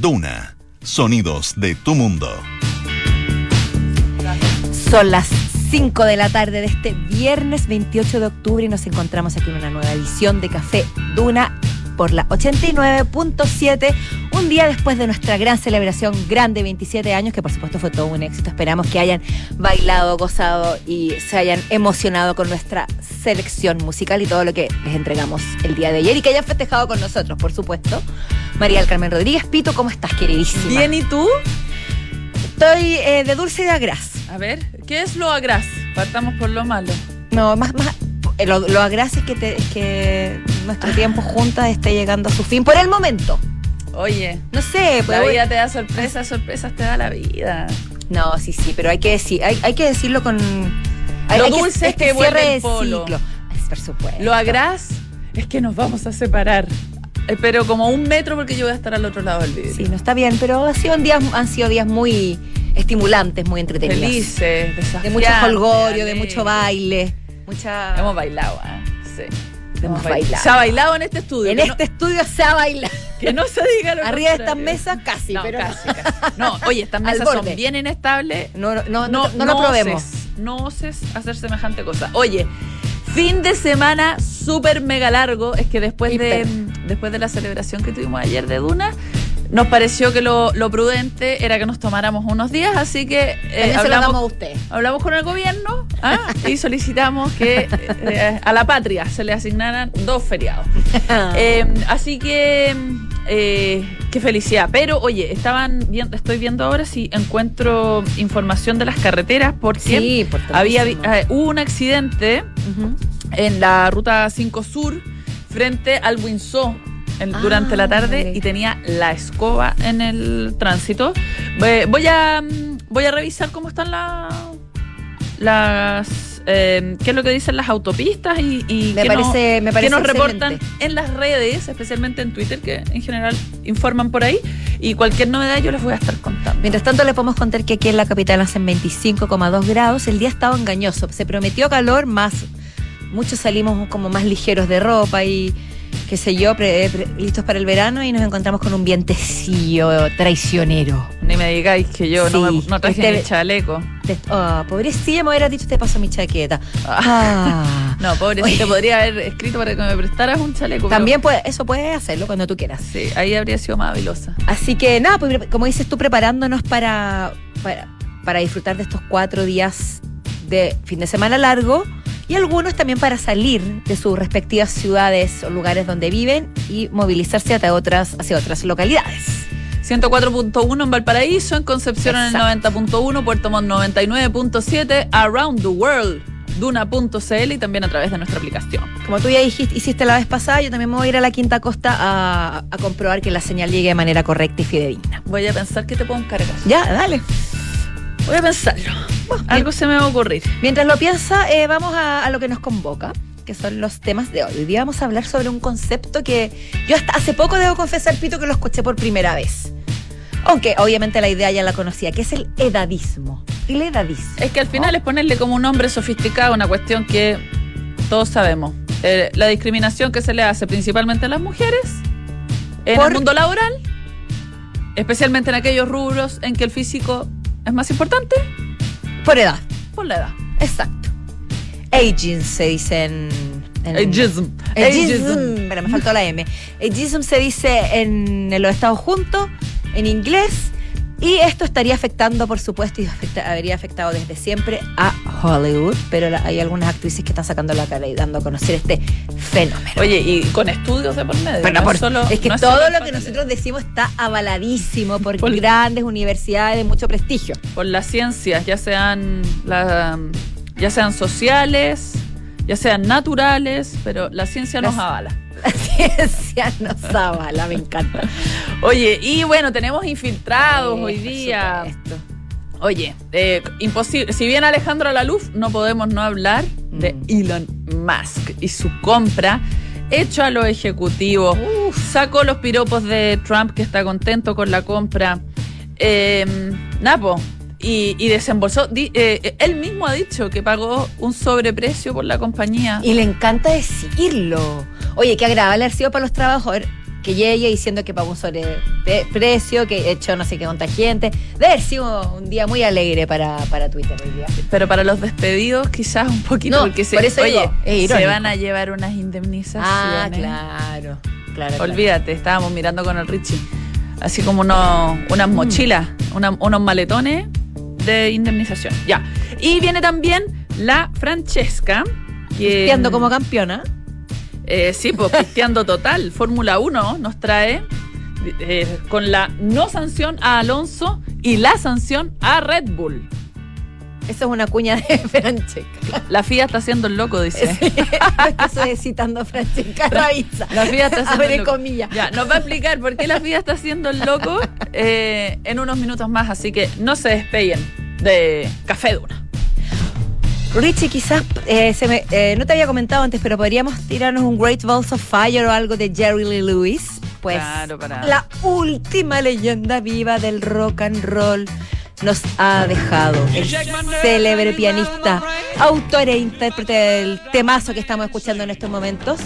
Duna. Sonidos de tu mundo. Son las 5 de la tarde de este viernes 28 de octubre y nos encontramos aquí en una nueva edición de Café Duna por la 89.7, un día después de nuestra gran celebración grande, 27 años, que por supuesto fue todo un éxito. Esperamos que hayan bailado, gozado y se hayan emocionado con nuestra selección musical y todo lo que les entregamos el día de ayer y que hayan festejado con nosotros, por supuesto. María del Carmen Rodríguez, Pito, ¿cómo estás, queridísima? Bien, ¿y tú? Estoy eh, de dulce y de agraz. A ver, ¿qué es lo agraz? Partamos por lo malo. No, más, más eh, lo, lo agraz es que, te- que nuestro tiempo juntas esté llegando a su fin por el momento. Oye, No sé, la pues, vida te da sorpresas, sorpresas te da la vida. No, sí, sí, pero hay que decir, hay, hay que decirlo con. Hay, Lo hay dulce es que vuelve cierre el polo. ciclo. Es por supuesto. Lo agraz es que nos vamos a separar. Eh, Pero como un metro porque yo voy a estar al otro lado del vidrio. Sí, no está bien, pero sido han sido días muy estimulantes, muy entretenidos. Felices, De mucho holgorio, de mucho baile. Mucha. Hemos bailado, ¿eh? Sí. Hemos bailado. Se ha bailado en este estudio. en que este estudio se ha bailado. No, que no se diga lo Arriba de estas mesas casi, No, pero. casi, casi. No, oye, estas mesas son bien inestables. No, no, no, no, no lo probemos. no oses hacer semejante cosa. Oye, fin de semana súper mega largo. Es que después de, después de la celebración que tuvimos ayer de Duna, nos pareció que lo, lo prudente era que nos tomáramos unos días. Así que eh, damos a hablamos, usted. hablamos con el gobierno ¿ah? y solicitamos que eh, a la patria se le asignaran dos feriados. Eh, así que eh, qué felicidad. Pero oye, estaban viendo, estoy viendo ahora si encuentro información de las carreteras porque Sí, por había hubo un accidente en la ruta 5 Sur frente al Winsó en- durante la tarde Ándale. y tenía la escoba en el tránsito. Voy- Voy a mm, voy a revisar cómo están la- las eh, qué es lo que dicen las autopistas y, y Me qué nos- parece, me parece que nos reportan excelente. en las redes, especialmente en Twitter, que en general informan por ahí. Y cualquier novedad yo les voy a estar contando. Mientras tanto, les podemos contar que aquí en la capital hacen 25,2 grados. El día estaba engañoso. Se prometió calor, más. Muchos salimos como más ligeros de ropa y qué sé yo, pre- pre- listos para el verano y nos encontramos con un vientecillo traicionero. Ni me digáis que yo no, me, no traje este- chaleco. Te- Oh, pobrecilla, me hubiera dicho, te paso mi chaqueta. Ah. No, pobre, Oye. te podría haber escrito para que me prestaras un chaleco. pero- También puede, eso puedes hacerlo cuando tú quieras. Sí, ahí habría sido más habilosa. Así que nada, pues, como dices tú, preparándonos para, para, para disfrutar de estos cuatro días de fin de semana largo y algunos también para salir de sus respectivas ciudades o lugares donde viven y movilizarse hacia otras, hacia otras localidades. 104.1 en Valparaíso, en Concepción en el Exacto. 90.1, Puerto Montt 99.7, Around the World, Duna.cl y también a través de nuestra aplicación. Como tú ya dijiste, hiciste la vez pasada, yo también me voy a ir a la Quinta Costa a, a comprobar que la señal llegue de manera correcta y fidedigna. Voy a pensar que te puedo encargar. Ya, dale. Voy a pensarlo. Algo se me va a ocurrir. Mientras lo piensa, eh, vamos a, a lo que nos convoca, que son los temas de hoy. Hoy día vamos a hablar sobre un concepto que yo hasta hace poco debo confesar, Pito, que lo escuché por primera vez. Aunque obviamente la idea ya la conocía, que es el edadismo. El edadismo. Es que al final es ponerle como un nombre sofisticado una cuestión que todos sabemos. Eh, la discriminación que se le hace principalmente a las mujeres en Por- el mundo laboral, especialmente en aquellos rubros en que el físico es más importante, Por edad. por la edad. Exacto. Aging se dice en... en- Ageism. Ageism. Me faltó la M. Ageism se dice en, en los Estados Juntos, en inglés, y esto estaría afectando, por supuesto, y afecta- habría afectado desde siempre a Hollywood, pero la- hay algunas actrices que están sacando la cara y dando a conocer este fenómeno. Oye, y con estudios de por medio. Bueno, no por- solo- es que no es todo lo que nosotros decimos está avaladísimo por, Por- grandes universidades de mucho prestigio. por las ciencias, ya sean la- ya sean sociales, ya sean naturales, pero la ciencia nos Las- avala. La ciencia nos avala, me encanta. Oye, y bueno, tenemos infiltrados Sí, hoy día. Oye, eh, imposible. Si bien Alejandro Laluf, no podemos no hablar de Mm. Elon Musk y su compra hecho a los ejecutivos. Sacó los piropos de Trump, que está contento con la compra. Eh, Napo. Y, y desembolsó. di- eh, él mismo ha dicho que pagó un sobreprecio por la compañía. Y le encanta decirlo. Oye, qué agradable haber sido para los trabajadores, que llegue diciendo que pagó un sobreprecio, que echó no sé qué contra gente. Debe haber sido un día muy alegre para, para Twitter hoy día. Pero para los despedidos quizás un poquito, No, porque se, por eso oye, digo, es se van a llevar unas indemnizaciones. Ah, claro. claro, claro. Olvídate, estábamos mirando con el Richie. Así como unos, unas mochilas, una- unos maletones de indemnización. Ya. Y viene también la Francesca. Que, como campeona. Eh, sí, pues pisteando total. Fórmula 1 nos trae eh, con la no sanción a Alonso y la sanción a Red Bull. Eso es una cuña de Francesca. La FIA está haciendo el loco, dice. Eso es citando a Francesca Ravizza. La FIA está haciendo Abre el loco. comillas. Ya, nos va a explicar por qué la FIA está haciendo el loco eh, en unos minutos más, así que no se despeguen de Café Duna. Richie, quizás eh, se me- eh, no te había comentado antes, pero podríamos tirarnos un Great Balls of Fire o algo de Jerry Lee Lewis. Pues Claro, la última leyenda viva del rock and roll nos ha dejado. El célebre pianista, autor e intérprete del temazo que estamos escuchando en estos momentos.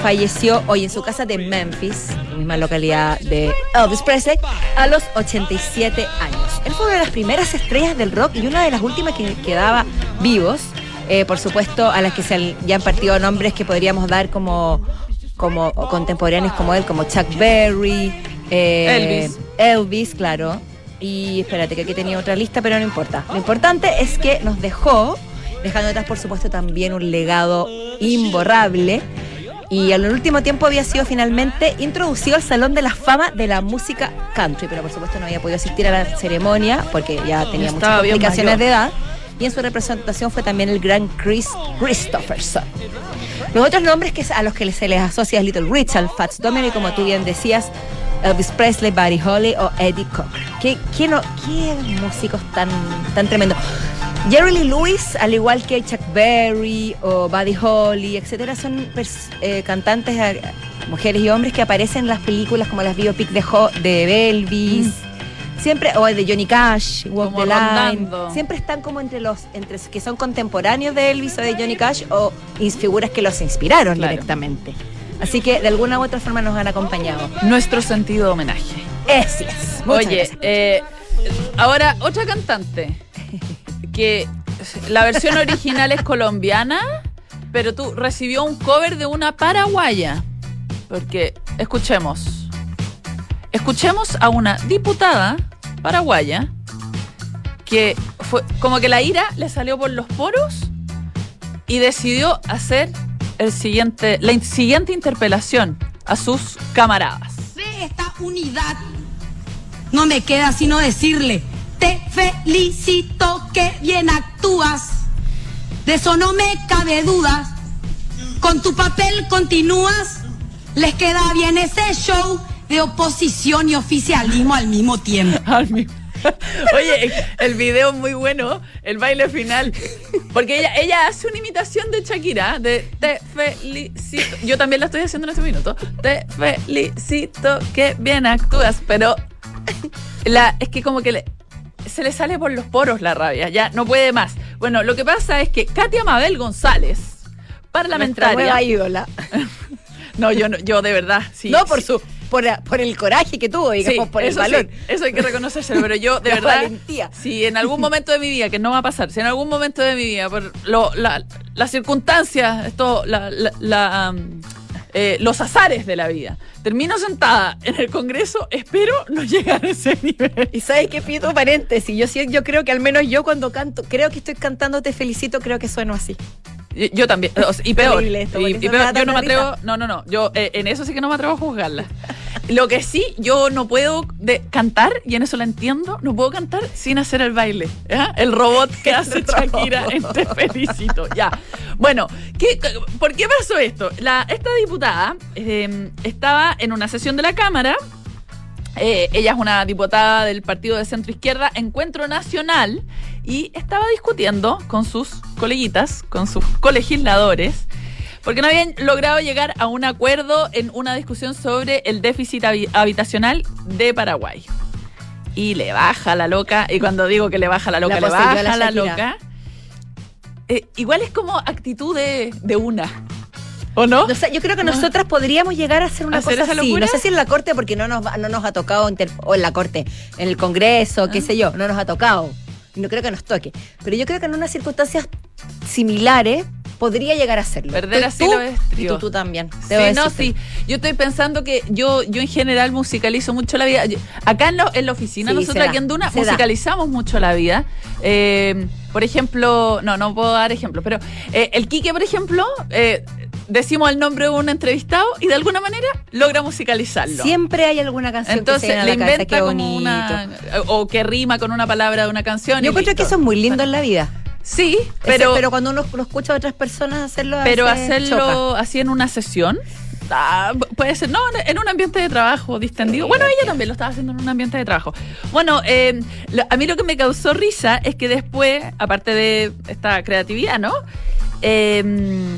Falleció hoy en su casa de Memphis, la misma localidad de Elvis Presley, a los 87 años. Él fue una de las primeras estrellas del rock y una de las últimas que quedaba vivos. Eh, por supuesto, a las que se han- ya han partido nombres que podríamos dar como, como contemporáneos como él, como Chuck Berry, eh, Elvis. Elvis, claro. Y espérate, que aquí tenía otra lista, pero no importa. Lo importante es que nos dejó, dejando atrás, por supuesto, también un legado imborrable. Y en el último tiempo había sido finalmente introducido al Salón de la Fama de la Música Country, pero por supuesto no había podido asistir a la ceremonia porque ya tenía muchas Estaba bien complicaciones de edad. Y en su representación fue también el gran Chris Christopherson. Los otros nombres que, a los que se les asocia es Little Richard, Fats Domino y como tú bien decías, Elvis Presley, Buddy Holly o Eddie Cochran. ¿Qué, qué, no, qué músicos tan, tan tremendos? Jerry Lee Lewis, al igual que Chuck Berry o Buddy Holly, etcétera, son eh, cantantes, eh, mujeres y hombres que aparecen en las películas como las biopic de, Ho- de Elvis. Siempre, o de Johnny Cash, Walk Como the Line. rondando. Siempre están como entre los entre que son contemporáneos de Elvis o de Johnny Cash o figuras que los inspiraron Claro. directamente. Así que de alguna u otra forma nos han acompañado. Nuestro sentido de homenaje. Así es. Muchas Oye, eh, ahora otra cantante que la versión original es colombiana, pero tú recibió un cover de una paraguaya. Porque escuchemos. Escuchemos a una diputada paraguaya que fue como que la ira le salió por los poros y decidió hacer el siguiente, la siguiente interpelación a sus camaradas. de esta unidad, no me queda sino decirle, te felicito que bien actúas, de eso no me cabe dudas, con tu papel continúas, les queda bien ese show de oposición y oficialismo al mismo tiempo. Al mismo- Oye, el video es muy bueno, el baile final. Porque ella, ella hace una imitación de Shakira, de te felicito. Yo también la estoy haciendo en este minuto. Te felicito que bien actúas, pero la, es que como que le- se le sale por los poros la rabia, ya no puede más. Bueno, lo que pasa es que Katia Mabel González, Nuestra parlamentaria. nueva ídola. No, yo no, yo de verdad, sí. no por sí. su por, por el coraje que tuvo, digamos, Sí, por el eso valor. sí, eso hay que reconocérselo, pero yo de La verdad, valentía. si en algún momento de mi vida, que no va a pasar, si en algún momento de mi vida, por lo- la- las circunstancias, esto, la- la- la, um, eh, los azares de la vida, termino sentada en el Congreso, espero no llegar a ese nivel. Y sabes qué pido paréntesis, yo sí, yo creo que al menos yo cuando canto, creo que estoy cantando Te felicito, creo que sueno así. Yo, yo también, y peor, esto, y, y peor, yo no me atrevo, no, no, no, yo eh, en eso sí que no me atrevo a juzgarla. Lo que sí, yo no puedo de cantar, y en eso la entiendo, no puedo cantar sin hacer el baile. El robot que hace Shakira en Te Felicito. Ya. Bueno, ¿qué, ¿por qué pasó esto? La, esta diputada eh, estaba en una sesión de la Cámara. eh, ella es una diputada del partido de centro izquierda, Encuentro Nacional, y estaba discutiendo con sus coleguitas, con sus colegisladores, porque no habían logrado llegar a un acuerdo en una discusión sobre el déficit habi- habitacional de Paraguay. Y le baja la loca, y cuando digo que le baja la loca, La le baja la loca. Eh, igual es como actitud de, de una. ¿O no? Yo creo que nosotras podríamos llegar a hacer una ¿Hacer cosa así. No sé si en la corte, porque no nos, no nos ha tocado, o en la corte, en el Congreso, Ah. qué sé yo, no nos ha tocado. No creo que nos toque. Pero yo creo que en unas circunstancias similares podría llegar a hacerlo. Perder así los Y tú, tú también. Sí, no, sí. Yo estoy pensando que yo, yo en general musicalizo mucho la vida. Yo- acá en, lo- en la oficina, Sí, nosotros aquí en Duna, se da. musicalizamos mucho la vida. Eh, por ejemplo, no, no puedo dar ejemplos, pero eh, el Quique, por ejemplo, eh, decimos el nombre de un entrevistado y de alguna manera logra musicalizarlo. Siempre hay alguna canción Entonces que se le cabeza, inventa qué como bonito. una. O que rima con una palabra de una canción. Yo encuentro listo. que eso es muy lindo en la vida. Sí, Pero, pero, pero cuando uno lo escucha a otras personas hacerlo, pero hacerlo choca. así en una sesión. ah, puede ser, no, en un ambiente de trabajo distendido. Bueno, ella también lo estaba haciendo en un ambiente de trabajo. Bueno, eh, lo- a mí lo que me causó risa es que después, aparte de esta creatividad, ¿no? Eh,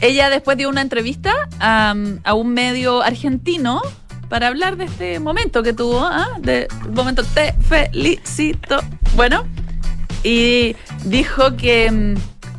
ella después dio una entrevista a, a un medio argentino para hablar de este momento que tuvo, ¿ah? de momento te felicito. Bueno, y dijo que mm,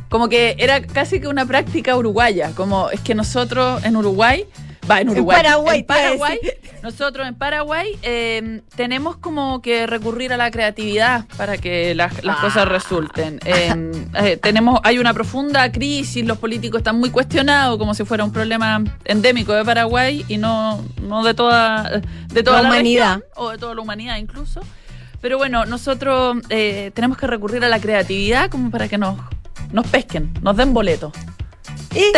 como que era casi que una práctica uruguaya, como es que nosotros en Uruguay, va en En Uruguay, Paraguay, en Paraguay, nosotros en Paraguay eh, tenemos como que recurrir a la creatividad para que las, las Ah. cosas resulten. Eh, eh, tenemos, hay una profunda crisis, los políticos están muy cuestionados como si fuera un problema endémico de Paraguay y no, no de toda, de toda La la, humanidad. región, o de toda la humanidad incluso. Pero bueno, nosotros eh, tenemos que recurrir a la creatividad como para que nos, nos pesquen, nos den boleto. Y,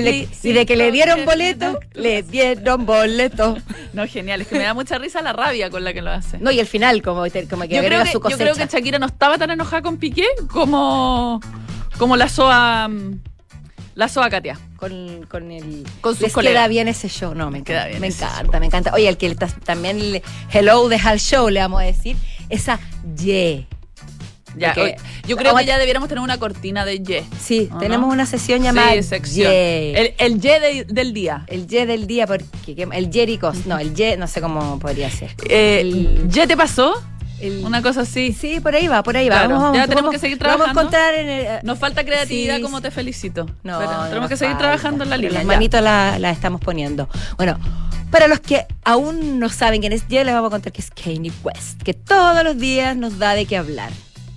de, y de que le dieron boleto, le dieron boleto. No, genial, es que me da mucha risa la rabia con la que lo hace. No, y el final, como, como que yo, creo que, su yo cosecha. creo que Shakira no estaba tan enojada con Piqué como, como la SOA la SOA Katia. con, con el Con sus les queda bien ese show no me Queda bien me encanta me encanta oye el que también le- hello de Hal Show le vamos a decir esa ye Ya, yo creo que ya debiéramos tener una cortina de Ye. sí ¿O tenemos una sesión llamada Sí, sección. ye El, el Ye de- del día. el ye del día porque que- el Jericos no el ye no sé cómo podría ser Eh, El- ¿Ye te pasó? El- Una cosa así. sí por ahí va por ahí va Claro, Vamos- ya vamos- tenemos vamos- que seguir vamos a trabajando. encontrar en el, Nos falta creatividad Sí, como te felicito. No, Pero no tenemos que seguir falta, trabajando en la línea. Las ya. manitos la, la estamos poniendo. Bueno, para los que aún no saben quién es, ya les vamos a contar que es Kanye West, que todos los días nos da de qué hablar.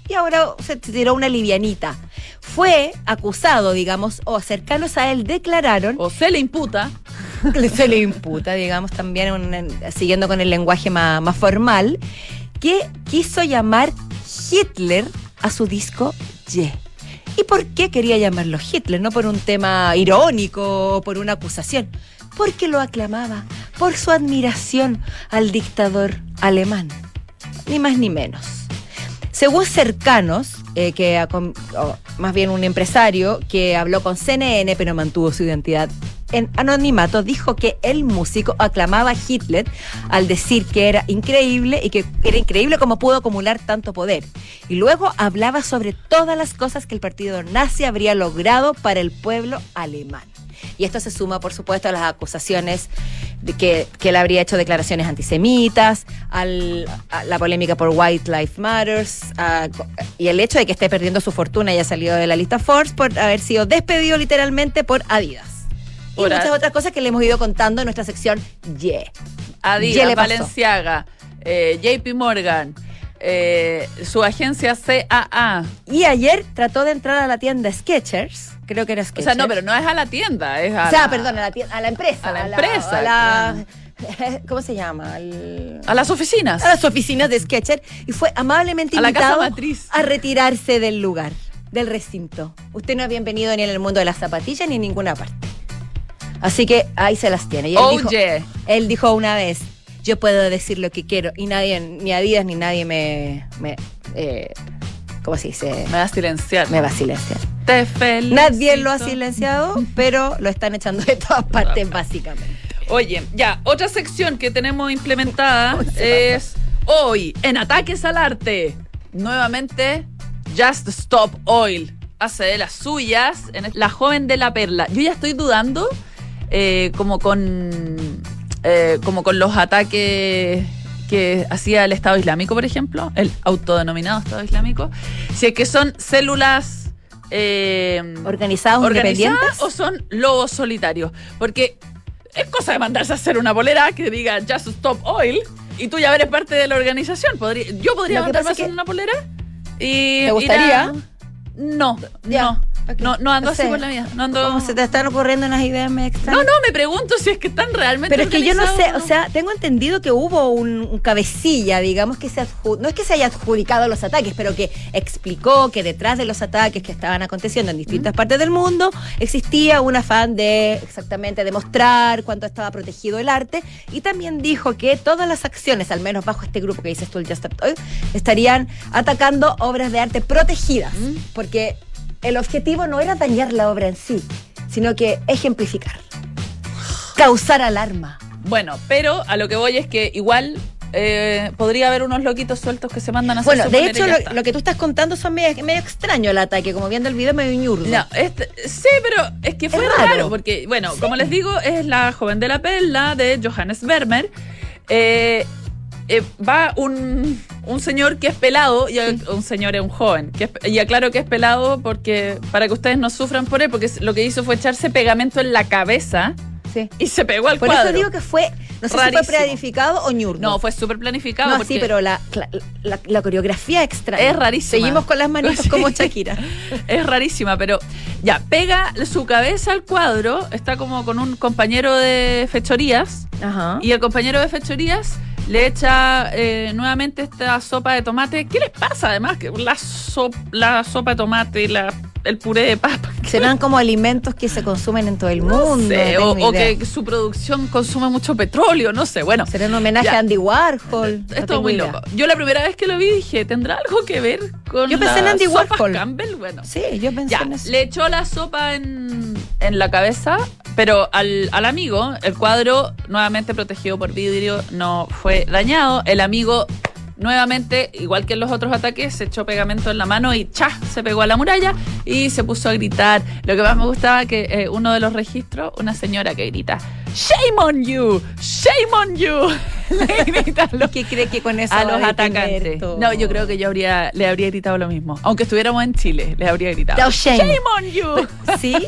Y ahora se tiró una livianita. Fue acusado, digamos, o cercanos a él declararon, O se le imputa. se le imputa, digamos, también un- siguiendo con el lenguaje más, más formal, que quiso llamar Hitler a su disco Ye. ¿Y por qué quería llamarlo Hitler? No por un tema irónico o por una acusación. Porque lo aclamaba, por su admiración al dictador alemán. Ni más ni menos. Según cercanos, eh, que más bien un empresario que habló con CNN pero mantuvo su identidad en anonimato, dijo que el músico aclamaba a Hitler al decir que era increíble y que era increíble cómo pudo acumular tanto poder. Y luego hablaba sobre todas las cosas que el partido nazi habría logrado para el pueblo alemán. Y esto se suma, por supuesto, a las acusaciones de que, él habría hecho declaraciones antisemitas, a la polémica por White Lives Matters, y el hecho de que esté perdiendo su fortuna y haya salido de la lista Forbes por haber sido despedido literalmente por Adidas. Y Por muchas otras cosas que le hemos ido contando en nuestra sección Yeah. ¿Qué Adidas? Valenciaga, eh, JP Morgan, eh, su agencia CAA. Y ayer trató de entrar a la tienda Skechers, creo que era O Skechers. sea, no, pero no es a la tienda, es a, O sea, la- perdón, a la, tienda- a la empresa. A la empresa, a la- ¿Cómo se llama? Al- a las oficinas. a las oficinas de Sketcher y fue amablemente A la casa invitado a retirarse del lugar, del recinto. Usted no es bienvenido ni en el mundo de las zapatillas ni en ninguna parte. Así que ahí se las tiene. Y él, dijo, Oye, él dijo una vez, yo puedo decir lo que quiero y nadie, ni Adidas ni nadie me... me eh, ¿Cómo se dice? me va a silenciar. Me va a silenciar. Te felicito. Nadie lo ha silenciado, pero lo están echando de todas partes, básicamente. Oye, ya, otra sección que tenemos implementada es hoy, en Ataques al Arte. Nuevamente, Just Stop Oil. Hace de las suyas en La Joven de la Perla. Yo ya estoy dudando, eh, como con. eh, como con los ataques que hacía el Estado Islámico, por ejemplo, el autodenominado Estado Islámico, si es que son células eh, ¿Organizados, organizadas o son lobos solitarios. Porque es cosa de mandarse a hacer una polera que diga Just Stop Oil y tú ya eres parte de la organización. Podría, yo podría mandarme a hacer una polera y. ¿Te gustaría? ir a- No, Ya, no, no. No ando así por la vida. No ando. Como se te están ocurriendo unas ideas me extrañas. No, no, me pregunto si es que están realmente. Pero es que yo no sé, o sea, tengo entendido que hubo un, un cabecilla, digamos, que se no es que se haya adjudicado los ataques, pero que explicó que detrás de los ataques que estaban aconteciendo en distintas partes del mundo existía un afán de exactamente demostrar cuánto estaba protegido el arte y también dijo que todas las acciones, al menos bajo este grupo que dices tú, el Just Stop estarían atacando obras de arte protegidas, porque el objetivo no era dañar la obra en sí, sino que ejemplificar, causar alarma. Bueno, pero a lo que voy es que igual eh, podría haber unos loquitos sueltos que se mandan a hacer Bueno, de hecho, lo, que tú estás contando son medio, medio extraño el ataque, como viendo el video medio ñurdo. No, este- sí, pero es que fue raro. porque, bueno, como les digo, es la joven de la perla de Johannes Vermeer. Eh, eh, va un, un señor que es pelado, y un señor es un joven, que es- y aclaro que es pelado porque para que ustedes no sufran por él, porque lo que hizo fue echarse pegamento en la cabeza Sí. y se pegó al Por cuadro. eso digo que fue, no sé si fue planificado o ñurdo. no, fue súper planificado. No, porque sí, pero la, la, la- la coreografía extraña. Es rarísima. Seguimos con las manitos Sí. como Shakira. Es rarísima, pero ya, pega su cabeza al cuadro, está como con un compañero de fechorías, Ajá. y el compañero de fechorías le echa eh, nuevamente esta sopa de tomate. ¿Qué les pasa además? La, sop- la sopa de tomate y la, el puré de papa. Serán como alimentos que se consumen en todo el No mundo. sé, no o, o que su producción consume mucho petróleo, no sé. Bueno, Será un homenaje Ya. a Andy Warhol. no esto es muy idea. loco. Yo la primera vez que lo vi dije, ¿tendrá algo que ver con Yo pensé en Andy Warhol. Campbell? Bueno, Sí, yo pensé Ya, en eso. le echó la sopa en, en la cabeza, pero al, al amigo, el cuadro nuevamente protegido por vidrio, no fue dañado. El amigo nuevamente, igual que en los otros ataques, se echó pegamento en la mano y ¡cha! se pegó a la muralla y se puso a gritar. Lo que más me gustaba que eh, uno de los registros, una señora que grita, ¡Shame on you! ¡Shame on you! Le grita a los, ¿Qué cree que con eso a los atacantes. todo? No, yo creo que yo habría, le habría gritado lo mismo. Aunque estuviéramos en Chile, le habría gritado. No, shame. ¡Shame on you! ¿Sí?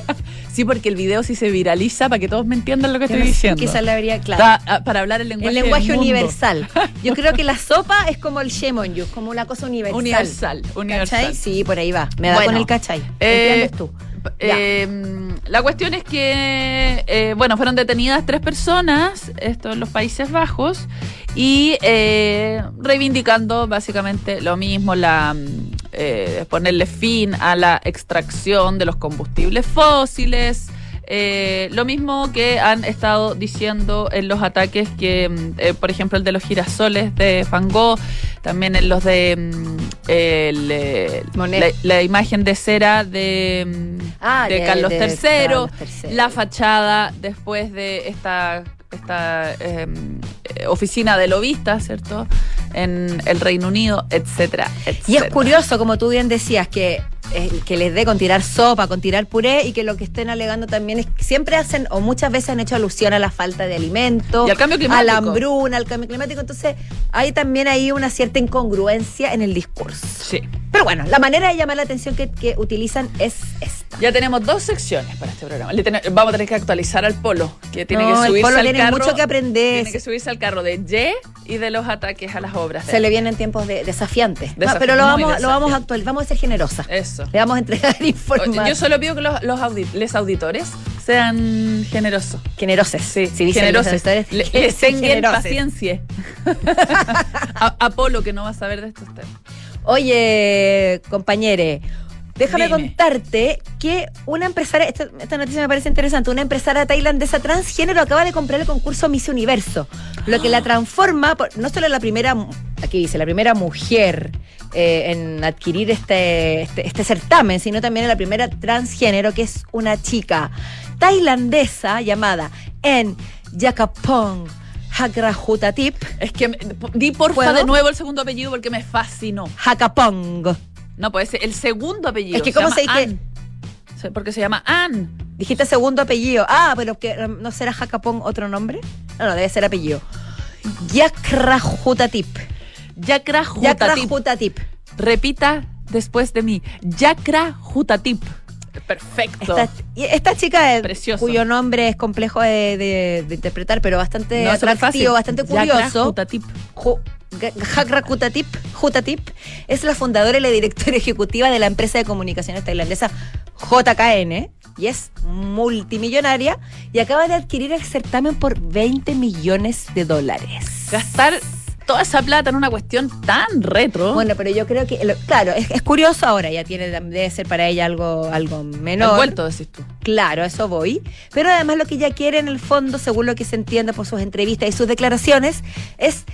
Sí, porque el video sí se viraliza para que todos me entiendan lo que Yo estoy no diciendo. Quizás le habría, claro. Ta- ah, para hablar el lenguaje, El lenguaje del mundo. universal. Yo creo que la sopa es como el shame on you, como una cosa universal. Universal, universal. ¿Cachai? Sí, por ahí va. Me da Bueno, con el cachai. eh, ¿Entiendes tú? Eh, la cuestión es que, eh, bueno, fueron detenidas tres personas, esto en los Países Bajos, y eh, reivindicando básicamente lo mismo, la eh, ponerle fin a la extracción de los combustibles fósiles. Eh, lo mismo que han estado diciendo en los ataques que, mm, eh, por ejemplo, el de los girasoles de Van Gogh, también en los de mm, el, eh, la, la imagen de cera de, mm, Ah, de de- Carlos de III, Carlos III. la fachada después de esta, esta eh, eh, oficina de lobistas, ¿cierto? En el Reino Unido, etcétera, Y es etcétera. curioso, como tú bien decías, que, eh, que les dé con tirar sopa, con tirar puré y que lo que estén alegando también es que siempre hacen o muchas veces han hecho alusión a la falta de alimento, Y al cambio a la hambruna, al cambio climático. Entonces hay también ahí una cierta incongruencia en el discurso. Sí. Pero bueno, la manera de llamar la atención que, que utilizan es esta. Ya tenemos dos secciones para este programa. Le ten- vamos a tener que actualizar al polo, que tiene No, que el subirse Polo al tiene carro. mucho que aprender. Tiene que subirse al carro de Y y de los ataques a las obras. Se él. le vienen tiempos de, desafiantes. Desafi- No, pero lo vamos, lo vamos a actualizar, vamos a ser generosas. Eso. Le vamos a entregar información. Yo solo pido que los, los les auditores sean generosos. Generoses. Sí, generosos. Le- les tengan generoses. paciencia. A- Apolo, que no va a saber de estos temas. Oye, compañere, déjame Dime. contarte que una empresaria, esta, esta noticia me parece interesante, una empresaria tailandesa transgénero acaba de comprar el concurso Miss Universo, lo que la transforma, por- no solo la primera, aquí dice, la primera mujer eh, en adquirir este, este, este certamen, sino también la primera transgénero, que es una chica tailandesa llamada En Yakapong Hagrahutatip. Es que di porfa ¿Puedo? de nuevo el segundo apellido porque me fascinó. Hakapong. No, puede ser el segundo apellido. Es que ¿cómo se dice? Porque se llama Ann. Dijiste segundo apellido. Ah, pero que um, no será Jacapón otro nombre. No, no, debe ser apellido. Yakrajutatip. Yakra Jutatip. Yakrajutatip. Repita después de mí. Yakra Jutatip. Perfecto. Esta, chica, Precioso. cuyo nombre es complejo de, de- de interpretar, pero bastante No, atractivo, bastante curioso. Jutatip. Ju- Ga- Hakra Kutatip, Jutatip es la fundadora y la directora ejecutiva de la empresa de comunicaciones tailandesa JKN y es multimillonaria y acaba de adquirir el certamen por 20 millones de dólares. Gastar toda esa plata en una cuestión tan retro. Bueno, pero yo creo que, claro, es, es curioso ahora, ya tiene, debe ser para ella algo, algo menor. el vuelto, decís tú. Claro, eso voy. Pero además lo que ella quiere en el fondo, según lo que se entiende por sus entrevistas y sus declaraciones, es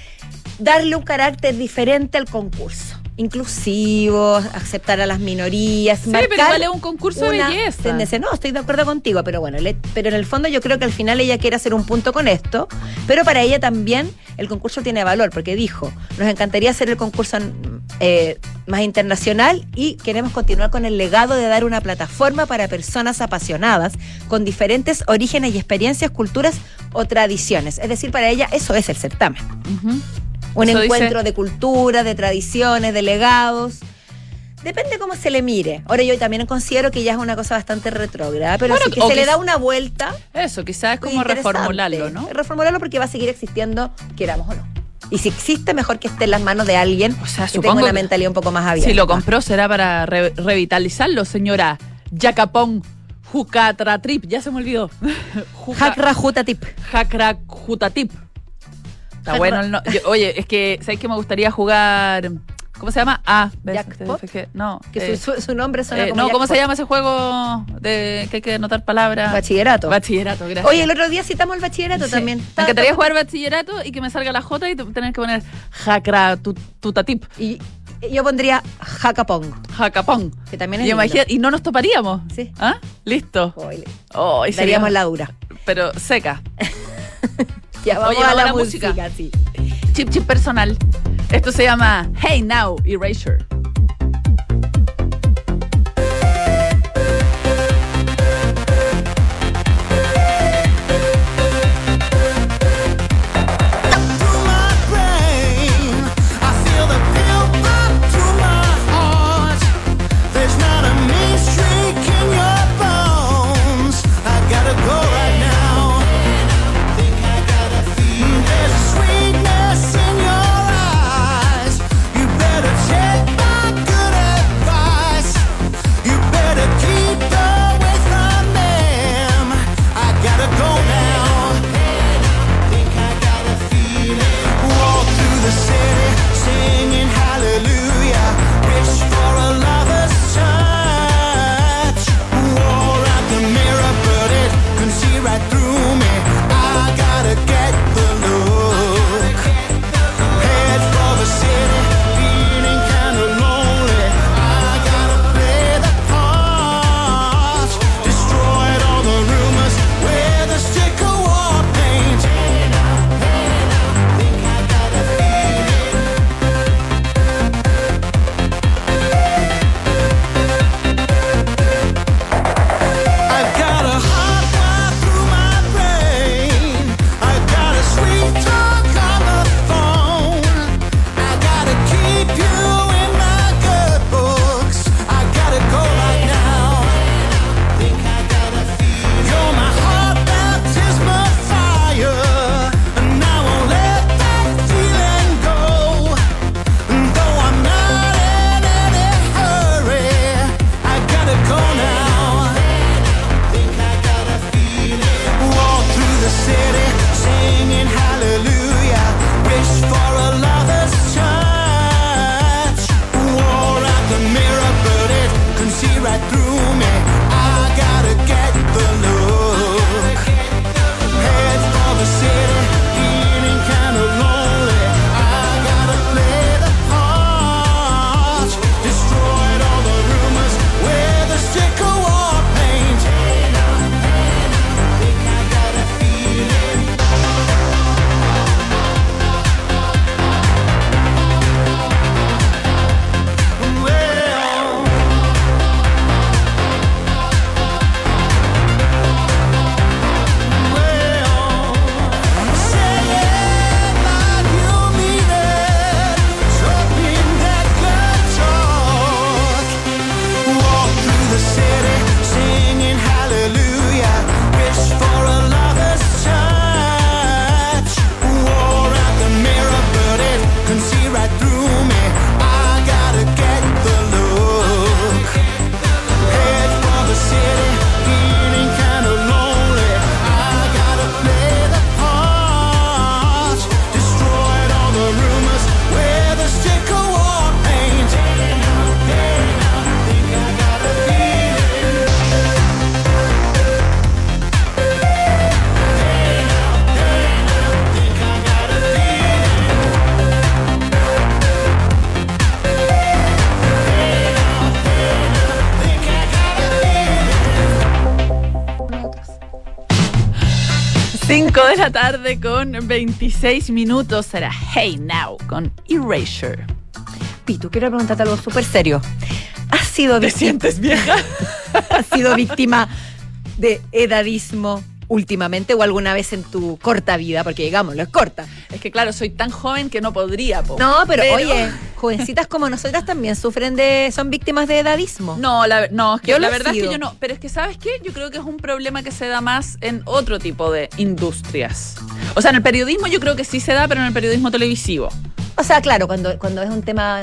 darle un carácter diferente al concurso. Inclusivo, aceptar a las minorías. Sí, pero igual es un concurso de belleza. tendencia. No, estoy de acuerdo contigo, pero bueno, le- pero en el fondo yo creo que al final ella quiere hacer un punto con esto, pero para ella también el concurso tiene valor, porque dijo, nos encantaría hacer el concurso eh, más internacional y queremos continuar con el legado de dar una plataforma para personas apasionadas con diferentes orígenes y experiencias, culturas o tradiciones. Es decir, para ella eso es el certamen. Ujú. Un Eso encuentro dice- de cultura, de tradiciones, de legados. Depende cómo se le mire. Ahora yo también considero que ya es una cosa bastante retrógrada, pero Bueno, que se le da una vuelta, Eso, quizás es como reformularlo, ¿no? Reformularlo porque va a seguir existiendo, queramos o no. Y si existe, mejor que esté en las manos de alguien O sea, que tenga una que mentalidad un poco más abierta. Si lo compró será para re- revitalizarlo, señora Yacapón Jucatratrip. Ya se me olvidó. Juca- Hakra Jutatip. Hakra Jutatip. Está bueno el no- yo- Oye, es que, ¿sabes que me gustaría jugar? ¿Cómo se llama? Ah. Jackpot. No, Que eh, su, nombre suena eh, como no, ¿cómo se llama ese juego de que hay que anotar palabras? Bachillerato. Bachillerato, gracias. Oye, el otro día citamos el bachillerato Sí. también. Me encantaría jugar bachillerato y que me salga la J y tener que poner tu- Tutatip. Y yo pondría Hakapong, Jacapón. que también es Y, lindo. imagina- y no nos toparíamos. Sí. ¿Ah? Listo. Oye, Oh, y sería- daríamos la dura. Pero seca. Ya vamos Oye, a la, música. música. sí. Chip chip personal. Esto se llama Hey Now Erasure. La tarde con 26 minutos. Será Hey Now con Erasure. Pitu, quiero preguntarte algo súper serio. ¿Has sido, ¿Te víctima, sientes vieja? ¿Has sido víctima de edadismo últimamente o alguna vez en tu corta vida? Porque digámoslo, es corta. es que claro, soy tan joven que no podría. po. No, pero, oye, jovencitas como nosotras también sufren de, son víctimas de edadismo. No, la, no, es que Yo la verdad es que yo no. Pero es que, ¿sabes qué? Yo creo que es un problema que se da más en otro tipo de industrias. O sea, en el periodismo yo creo que sí se da, pero en el periodismo televisivo. O sea, claro, cuando, cuando es un tema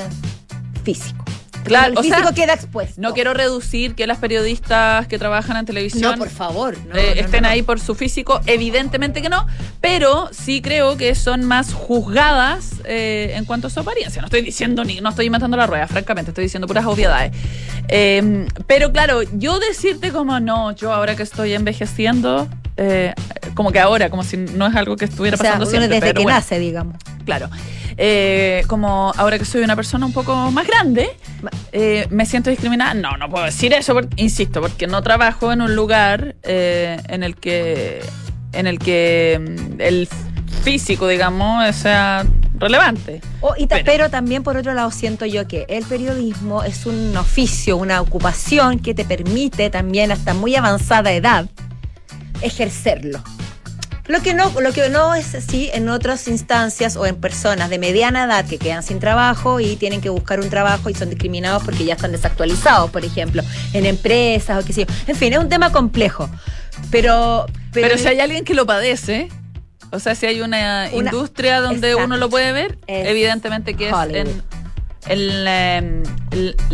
físico. Claro, el o sea, físico queda expuesto. No quiero reducir que las periodistas que trabajan en televisión No, por favor. no, eh, no, estén ahí por su físico, evidentemente que no, pero sí creo que son más juzgadas eh, en cuanto a su apariencia. No estoy diciendo ni, no estoy inventando la rueda, francamente, estoy diciendo puras obviedades. Eh, pero claro, yo decirte como no, yo ahora que estoy envejeciendo, eh, como que ahora, como si no es algo que estuviera O sea, pasando siempre. desde pero que bueno. nace, digamos. Claro. Eh, como ahora que soy una persona un poco más grande, eh, me siento discriminada. No, no puedo decir eso, porque, insisto, porque no trabajo en un lugar eh, en el que en el que mm, el físico, digamos, sea relevante. O- y ta- Pero- pero también por otro lado siento yo que el periodismo es un oficio, una ocupación que te permite también hasta muy avanzada edad ejercerlo. Lo que no, lo que no es así en otras instancias o en personas de mediana edad que quedan sin trabajo y tienen que buscar un trabajo y son discriminados porque ya están desactualizados, por ejemplo, en empresas o qué sé yo. En fin, es un tema complejo. Pero, Pero, si hay alguien que lo padece, o sea, si hay una, Una- industria donde exacto. uno lo puede ver, evidentemente que es Hollywood. en, la,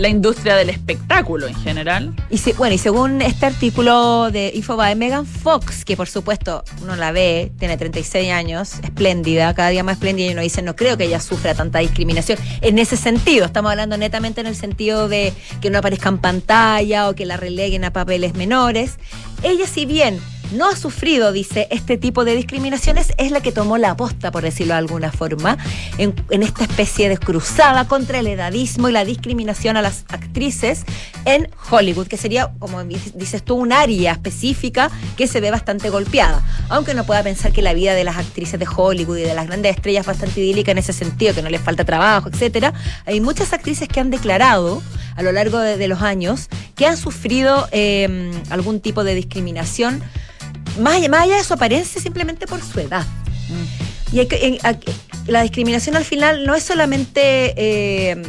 industria del espectáculo en general. Y bueno, y según este artículo de Infobae, Megan Fox, que por supuesto uno la ve, tiene 36 años, espléndida, cada día más espléndida, y uno dice, no creo que ella sufra tanta discriminación. En ese sentido, estamos hablando netamente en el sentido de que no aparezca en pantalla o que la releguen a papeles menores. Ella, si bien no ha sufrido, dice, este tipo de discriminaciones, es la que tomó la aposta, por decirlo de alguna forma, en, esta especie de cruzada contra el edadismo y la discriminación a las actrices en Hollywood, que sería, como dices tú, un área específica que se ve bastante golpeada. Aunque no pueda pensar que la vida de las actrices de Hollywood y de las grandes estrellas es bastante idílica en ese sentido, que no les falta trabajo, etcétera. Hay muchas actrices que han declarado a lo largo de, los años que han sufrido eh, algún tipo de discriminación más allá, más allá de su apariencia, simplemente por su edad. Y hay que- en- la discriminación al final no es solamente eh,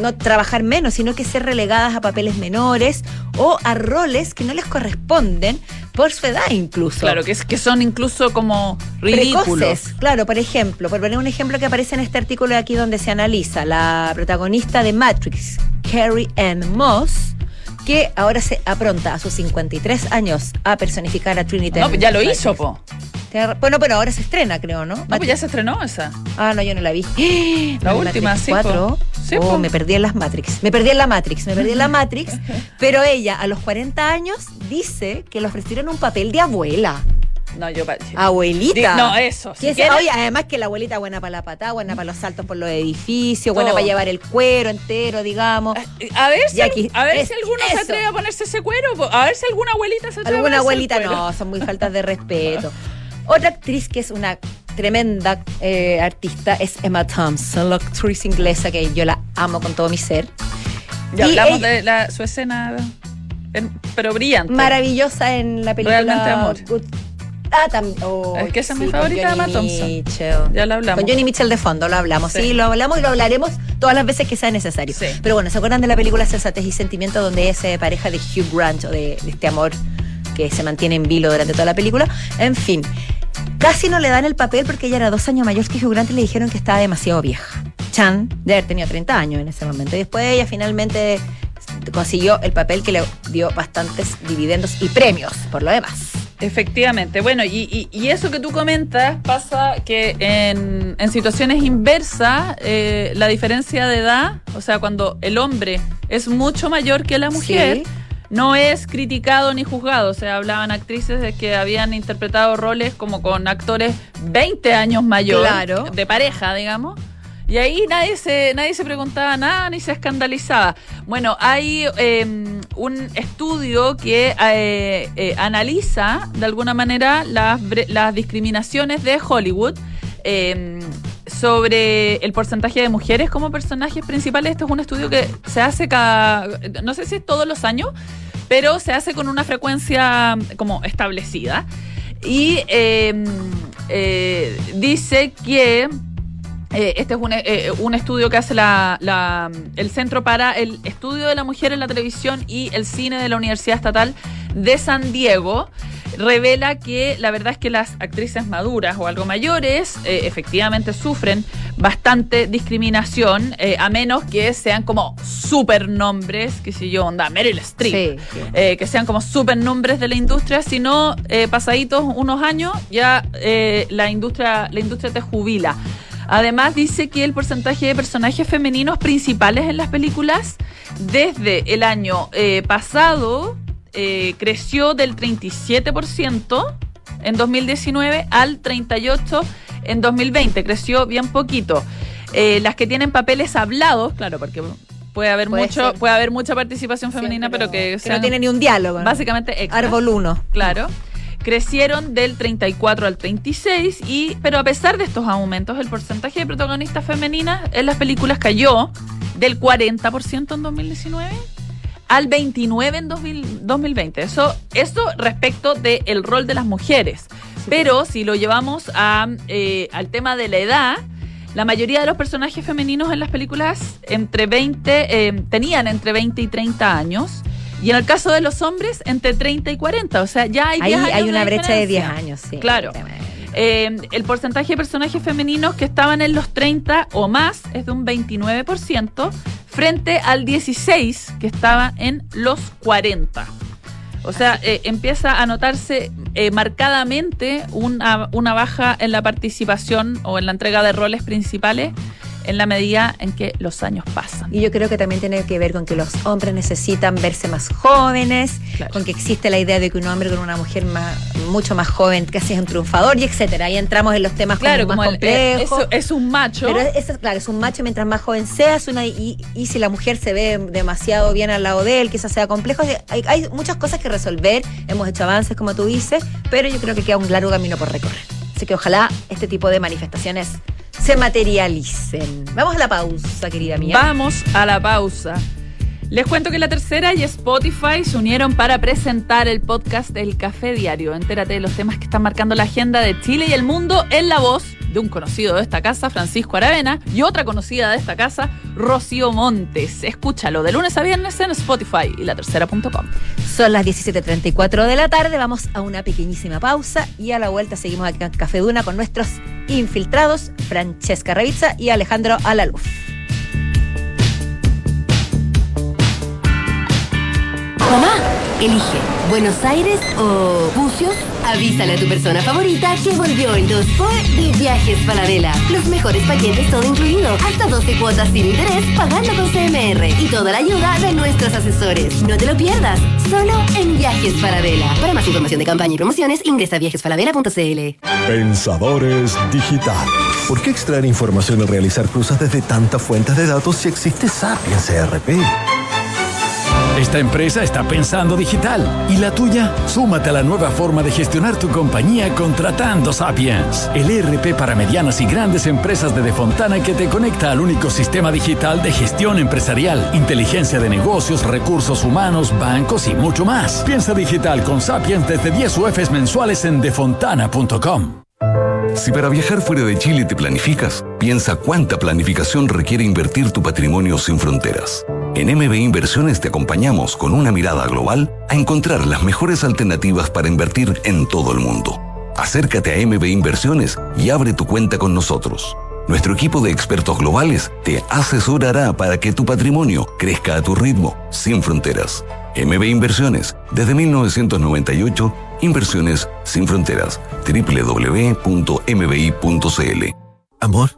no trabajar menos, sino que ser relegadas a papeles menores o a roles que no les corresponden por su edad incluso. Claro, que, es, que son incluso como ridículos. Precoces, claro, por ejemplo, por poner un ejemplo que aparece en este artículo de aquí donde se analiza, la protagonista de Matrix, Carrie Ann Moss, que ahora se apronta a sus 53 años a personificar a Trinity. No, ya lo Matrix. hizo, po. Bueno, pero ahora se estrena, creo, ¿no? No, pues ya se estrenó esa. Ah, no, yo no la vi. La Matrix última, sí, 4. po. Sí, oh, po. me perdí en las Matrix. Me perdí en la Matrix, me perdí en la Matrix. pero ella, a los 40 años, dice que le ofrecieron un papel de abuela. No, yo. Abuelita. No, eso, si es- oye, además que la abuelita buena para la patada, buena para los saltos por los edificios, buena Todo. para llevar el cuero entero, digamos. A ver, si, a ver es- si alguno se atreve a ponerse ese cuero. A ver si alguna abuelita se atreve a Alguna ponerse abuelita no, son muy faltas de respeto. Otra actriz que es una tremenda eh, artista es Emma Thompson, la actriz inglesa que yo la amo con todo mi ser. Ya Y hablamos ella- de la, su escena, en- pero brillante. Maravillosa en la película Realmente amor. Good- Ah, también. Es que esa es mi favorita de Emma Thompson. Mitchell. Ya la hablamos. Con Johnny Mitchell de fondo lo hablamos. Sí. Sí. lo hablamos y lo hablaremos todas las veces que sea necesario. Sí. Pero bueno, ¿se acuerdan de la película Sensatez y Sentimiento donde es eh, pareja de Hugh Grant o de, de este amor que se mantiene en vilo durante toda la película? En fin. Casi no le dan el papel porque ella era dos años mayor que Hugh Grant y le dijeron que estaba demasiado vieja. Chan de haber tenido 30 años en ese momento. Y después ella finalmente consiguió el papel que le dio bastantes dividendos y premios por lo demás. Efectivamente. Bueno, y, y- y eso que tú comentas pasa que en, en situaciones inversas, eh, la diferencia de edad, o sea, cuando el hombre es mucho mayor que la mujer, Sí. no es criticado ni juzgado. O sea, hablaban actrices de que habían interpretado roles como con actores 20 años mayor, Claro. de pareja, digamos. Y ahí nadie se, nadie se preguntaba nada ni se escandalizaba. Bueno, hay eh, un estudio que eh, eh, analiza de alguna manera las, discriminaciones de Hollywood. eh, sobre el porcentaje de mujeres como personajes principales. Esto es un estudio que se hace cada, no sé si es todos los años, pero se hace con una frecuencia como establecida. Y eh, eh, dice que eh, este es un, eh, un estudio que hace la- la- el Centro para el Estudio de la Mujer en la Televisión y el Cine de la Universidad Estatal de San Diego. Revela que la verdad es que las actrices maduras o algo mayores eh, efectivamente sufren bastante discriminación, eh, a menos que sean como supernombres, que sé yo, onda, Meryl Streep Sí, sí. eh, que sean como supernombres de la industria, sino eh, pasaditos unos años ya eh, la industria la industria te jubila. Además dice que el porcentaje de personajes femeninos principales en las películas desde el año eh, pasado eh, creció del 37% en 2019 al 38% en 2020, creció bien poquito. Eh, las que tienen papeles hablados, claro, porque puede haber Puede mucho, ser. puede haber mucha participación femenina, Sí, pero, que, no tiene ni un diálogo. ¿no? básicamente. Árbol 1. Claro. Crecieron del 34 al 36 y pero a pesar de estos aumentos el porcentaje de protagonistas femeninas en las películas cayó del 40% en 2019 al 29 en 2000 2020. Eso eso respecto del rol de las mujeres. Pero si lo llevamos a, eh, al tema de la edad, la mayoría de los personajes femeninos en las películas entre 20 eh, tenían entre 20 y 30 años. Y en el caso de los hombres, entre 30 y 40. O sea, ya hay Ahí 10 años hay una brecha de 10 diferencia. años, sí. Claro. Eh, el porcentaje de personajes femeninos que estaban en los 30 o más es de un 29% frente al 16 que estaba en los 40. O sea, eh, empieza a notarse eh, marcadamente una, una baja en la participación o en la entrega de roles principales en la medida en que los años pasan. Y yo creo que también tiene que ver con que los hombres necesitan verse más jóvenes, Claro. con que existe la idea de que un hombre con una mujer más, mucho más joven casi es un triunfador y etcétera. Ahí entramos en los temas Claro, como más eh, complejos. eso es un macho. Pero eso, claro, es un macho mientras más joven seas una, y, y si la mujer se ve demasiado bien al lado de él, quizás sea complejo. Hay, hay muchas cosas que resolver, hemos hecho avances como tú dices, pero yo creo que queda un largo camino por recorrer. Así que ojalá este tipo de manifestaciones se materialicen. Vamos a la pausa, querida mía. Vamos a la pausa. Les cuento que la tercera y Spotify se unieron para presentar el podcast El Café Diario. Entérate de los temas que están marcando la agenda de Chile y el mundo en la voz de un conocido de esta casa, Francisco Aravena, y otra conocida de esta casa, Rocío Montes. Escúchalo de lunes a viernes en Spotify y la tercera.com. Son las 17.34 de la tarde, vamos a una pequeñísima pausa y a la vuelta seguimos aquí en Café Duna con nuestros infiltrados, Francesca Ravizza y Alejandro Alaluf. Mamá, elige Buenos Aires o Bucios. Avísale a tu persona favorita que volvió el 2 por de Viajes Falabella. Los mejores paquetes todo incluido. Hasta 12 cuotas sin interés pagando con CMR. Y toda la ayuda de nuestros asesores. No te lo pierdas. Solo en Viajes Falabella. Para más información de campaña y promociones, ingresa a viajesfalabella.cl. Pensadores digitales. ¿Por qué extraer información y realizar cruzas desde tantas fuentes de datos si existe Sapiens ERP? Esta empresa está pensando digital. ¿Y la tuya? Súmate a la nueva forma de gestionar tu compañía contratando Sapiens, el ERP para medianas y grandes empresas de Defontana que te conecta al único sistema digital de gestión empresarial, inteligencia de negocios, recursos humanos, bancos y mucho más. Piensa digital con Sapiens desde 10 UFs mensuales en defontana.com. Si para viajar fuera de Chile te planificas, piensa cuánta planificación requiere invertir tu patrimonio sin fronteras. En MB Inversiones te acompañamos con una mirada global a encontrar las mejores alternativas para invertir en todo el mundo. Acércate a MB Inversiones y abre tu cuenta con nosotros. Nuestro equipo de expertos globales te asesorará para que tu patrimonio crezca a tu ritmo, sin fronteras. MB Inversiones, desde 1998, inversiones sin fronteras. www.mbi.cl Amor,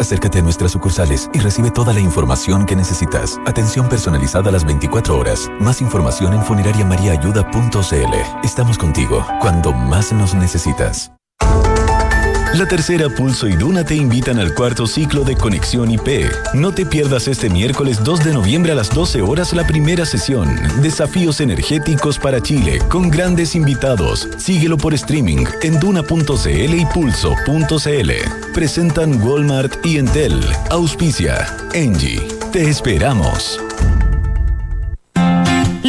Acércate a nuestras sucursales y recibe toda la información que necesitas. Atención personalizada a las 24 horas. Más información en funerariamariaayuda.cl. Estamos contigo cuando más nos necesitas. La tercera Pulso y Duna te invitan al cuarto ciclo de Conexión IP. No te pierdas este miércoles 2 de noviembre a las 12 horas la primera sesión. Desafíos energéticos para Chile con grandes invitados. Síguelo por streaming en duna.cl y pulso.cl. Presentan Walmart y Entel. Auspicia. Engie. Te esperamos.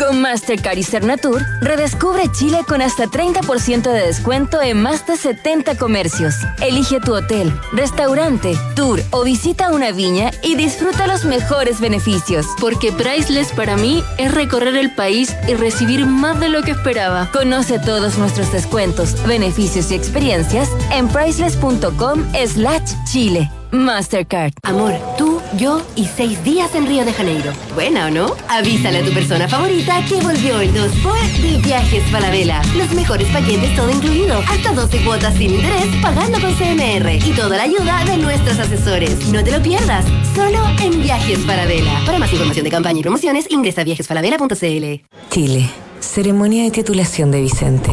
Con Mastercard y Cernatur, redescubre Chile con hasta 30% de descuento en más de 70 comercios. Elige tu hotel, restaurante, tour o visita una viña y disfruta los mejores beneficios. Porque Priceless para mí es recorrer el país y recibir más de lo que esperaba. Conoce todos nuestros descuentos, beneficios y experiencias en priceless.com slash Chile. Mastercard. Amor, tú, yo y seis días en Río de Janeiro. ¿Buena o no? Avísale a tu persona favorita que volvió el 2 por de Viajes Falabella. Los mejores paquetes todo incluido. Hasta 12 cuotas sin interés pagando con CMR. Y toda la ayuda de nuestros asesores. No te lo pierdas. Solo en Viajes Falabella. Para más información de campaña y promociones, ingresa a viajesfalabella.cl. Chile. Ceremonia de titulación de Vicente.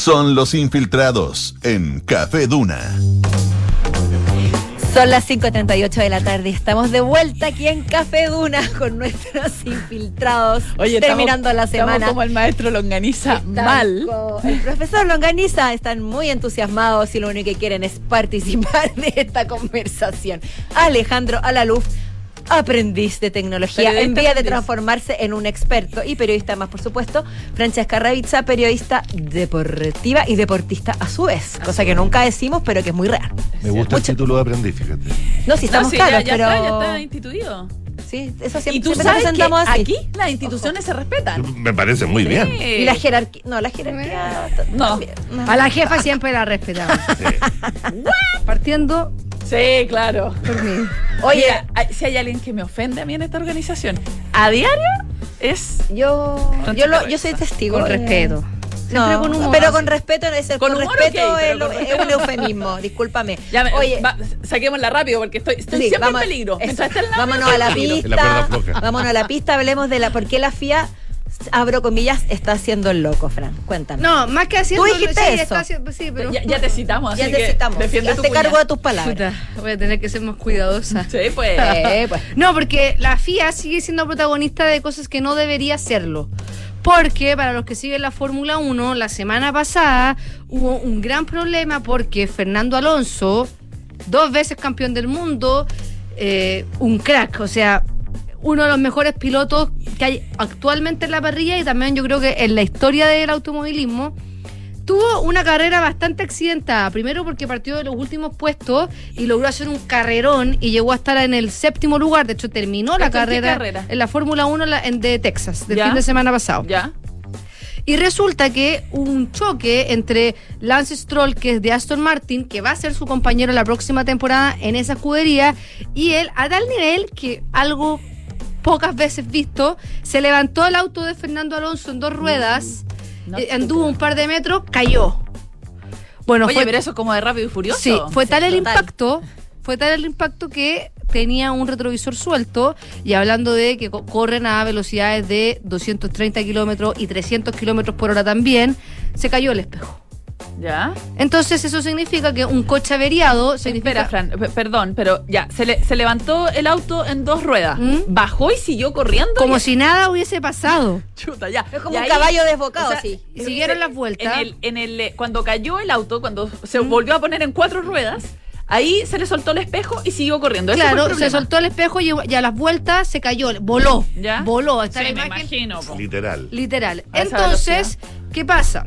Son los infiltrados en Café Duna. Son las 5.38 de la tarde estamos de vuelta aquí en Café Duna con nuestros infiltrados. Oye, terminando estamos- la estamos semana. como el maestro Longaniza Están mal. El profesor Longaniza están muy entusiasmados y lo único que quieren es participar de esta conversación. Alejandro Alaluf, aprendiz de tecnología, Periodista en vía de transformarse en un experto y periodista más, por supuesto. Francesca Ravizza, periodista deportiva y deportista a su vez, cosa que nunca decimos, pero que es muy real. Me gusta el título de aprendiz, fíjate. No, si estamos No, sí, claros, ya, ya pero. está, ya está instituido. Sí, eso siempre, Y tú siempre sabes que presentamos así. aquí las instituciones se respetan. Me parece muy bien. Y la jerarquía. No, la jerarquía. No. A la jefa siempre la respetamos. Partiendo Sí, claro. por mí. Oye, si hay alguien que me ofende a mí en esta organización, a diario es. Yo, yo, lo- yo soy testigo. Con respeto. No, Siempre con humor. pero con respeto no es el Con con, humor, respeto lo- con es un eufemismo, discúlpame. Ya me- Oye, va, saquémosla rápido porque estoy, estoy sí, siempre vamos- en peligro. vámonos a la pista. Vámonos a la pista, hablemos de la por qué la FIA abro comillas está haciendo el loco, Fran. Cuéntame. No, más que haciendo. Tú dijiste sí, eso. está haciendo- sí, pero. Ya, ya te citamos, ya así te que citamos. Defiende tu Hazte cuña. cargo de tus palabras. Puta, voy a tener que ser más cuidadosa. Sí, pues. Eh, pues. No, porque la FIA sigue siendo protagonista de cosas que no debería serlo. Porque para los que siguen la Fórmula 1, la semana pasada hubo un gran problema porque Fernando Alonso, dos veces campeón del mundo, eh, un crack, o sea, uno de los mejores pilotos que hay actualmente en la parrilla y también yo creo que en la historia del automovilismo, tuvo una carrera bastante accidentada. Primero porque partió de los últimos puestos y logró hacer un carrerón y llegó a estar en el séptimo lugar. De hecho, terminó la ¿Esto en qué carrera, carrera? en la Fórmula 1 la- en- de Texas, del Ya. fin de semana pasado. Ya. Y resulta que un choque entre Lance Stroll, que es de Aston Martin, que va a ser su compañero la próxima temporada en esa escudería, y él a tal nivel que algo pocas veces visto, se levantó el auto de Fernando Alonso en dos ruedas, eh, anduvo un par de metros, cayó. Bueno, Oye, fue, pero eso es como de rápido y furioso. sí, fue tal el impacto, fue tal el impacto que tenía un retrovisor suelto y hablando de que co- corren a velocidades de 230 kilómetros y 300 kilómetros por hora también, se cayó el espejo. ¿Ya? Entonces eso significa que un coche averiado significa... Espera, Fran, pe- perdón, pero ya, se, le- se levantó el auto en dos ruedas. Bajó y siguió corriendo. ¿Mm? Como y- si nada hubiese pasado. Chuta, ya. Es como Y un ahí- caballo desbocado, o sea, sí. Y siguieron las vueltas. En el, en el, eh, cuando cayó el auto, cuando se ¿Mm? volvió a poner en cuatro ruedas, ahí se le soltó el espejo y siguió corriendo. Claro, se soltó el espejo y, y a las vueltas se cayó, voló. ¿Ya? Voló. Está Sí, la me imagen imagino. po. Literal. literal. A Entonces, ¿qué pasa?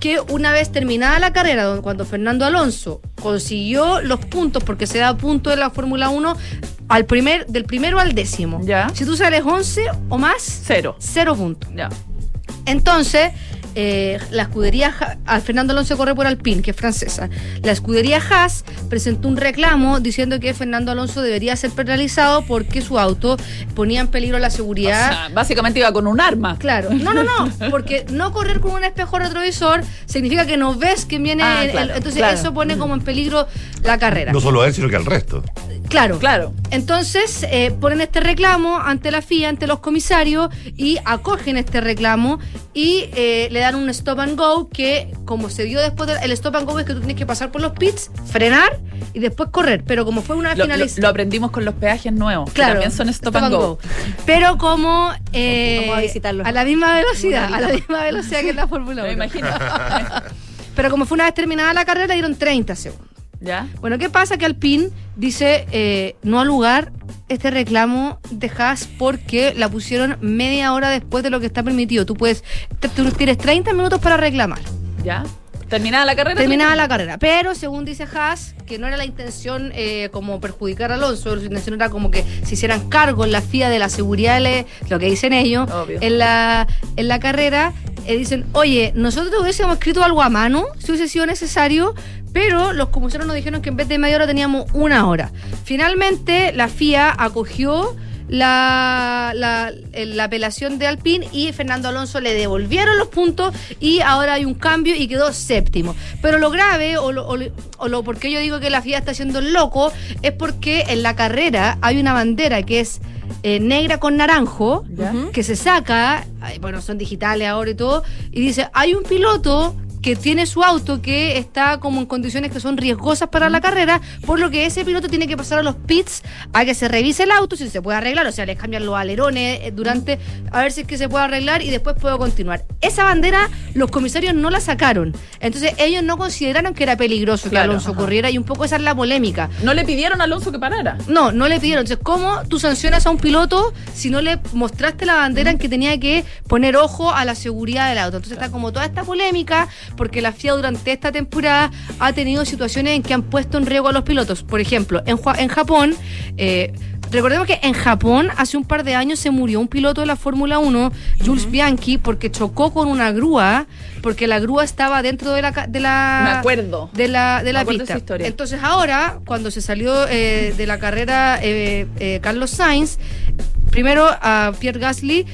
Que una vez terminada la carrera, cuando Fernando Alonso consiguió los puntos, porque se da puntos en la Fórmula 1 al primer, del primero al décimo. Ya. Si tú sales 11 o más, Cero. cero puntos. Ya. Entonces, eh, la escudería Ha- ah, Fernando Alonso corre por Alpine, que es francesa. La escudería Haas presentó un reclamo diciendo que Fernando Alonso debería ser penalizado porque su auto ponía en peligro la O seguridad. sea, básicamente iba con un arma. Claro, no, no, no, porque no correr con un espejo retrovisor significa que no ves quién viene, Ah, el- claro, entonces claro. eso pone como en peligro la carrera. No solo a él, sino que al resto. Claro. Claro. Entonces eh, ponen este reclamo ante la FIA, ante los comisarios y acogen este reclamo y eh, le dan un stop and go que como se dio después del el stop and go es que tú tienes que pasar por los pits, frenar y después correr, pero como fue una vez Lo, lo- aprendimos con los peajes nuevos. que Claro, también son stop, and go. Pero como eh, a a la misma velocidad, a la misma velocidad que la Fórmula 1. Me imagino. Pero como fue una vez terminada la carrera, dieron 30 segundos. ¿Ya? Bueno, ¿qué pasa? Que Alpine dice eh, no al lugar este reclamo de Haas porque la pusieron media hora después de lo que está permitido. Tú puedes, tú tienes 30 minutos para reclamar. ¿Ya? Terminada la carrera. Terminada la carrera. Pero según dice Haas, que no era la intención eh, como perjudicar a Alonso, su intención era como que se hicieran cargo en la FIA de la seguridad, de lo que dicen ellos, Obvio. en la, en la carrera. eh, dicen, oye, nosotros hubiésemos escrito algo a mano si hubiese sido necesario, pero los comisarios nos dijeron que en vez de media hora teníamos una hora. Finalmente, la FIA acogió la, la, la apelación de Alpine y Fernando Alonso le devolvieron los puntos y ahora hay un cambio y quedó séptimo. Pero lo grave, o lo, o lo, o lo por qué yo digo que la FIA está haciendo el loco, es porque en la carrera hay una bandera que es eh, negra con naranjo, ¿Ya? que se saca, bueno, son digitales ahora y todo, y dice, hay un piloto que tiene su auto que está como en condiciones que son riesgosas para la carrera, por lo que ese piloto tiene que pasar a los pits a que se revise el auto, si se puede arreglar, o sea, les cambian los alerones eh, durante, a ver si es que se puede arreglar y después puedo continuar. Esa bandera los comisarios no la sacaron, entonces ellos no consideraron que era peligroso que Alonso ajá. corriera y un poco esa es la polémica. No le pidieron a Alonso que parara. No, no le pidieron. Entonces, ¿cómo tú sancionas a un piloto si no le mostraste la bandera en que tenía que poner ojo a la seguridad del auto? Entonces está como toda esta polémica porque la FIA durante esta temporada ha tenido situaciones en que han puesto en riesgo a los pilotos. Por ejemplo, en, Japón, eh, recordemos que en Japón hace un par de años se murió un piloto de la Fórmula 1, Jules Bianchi, porque chocó con una grúa, porque la grúa estaba dentro de la... De la Me acuerdo. de la, de Me la acuerdo de pista. Entonces ahora, cuando se salió eh, de la carrera eh, eh, Carlos Sainz, primero a Pierre Gasly,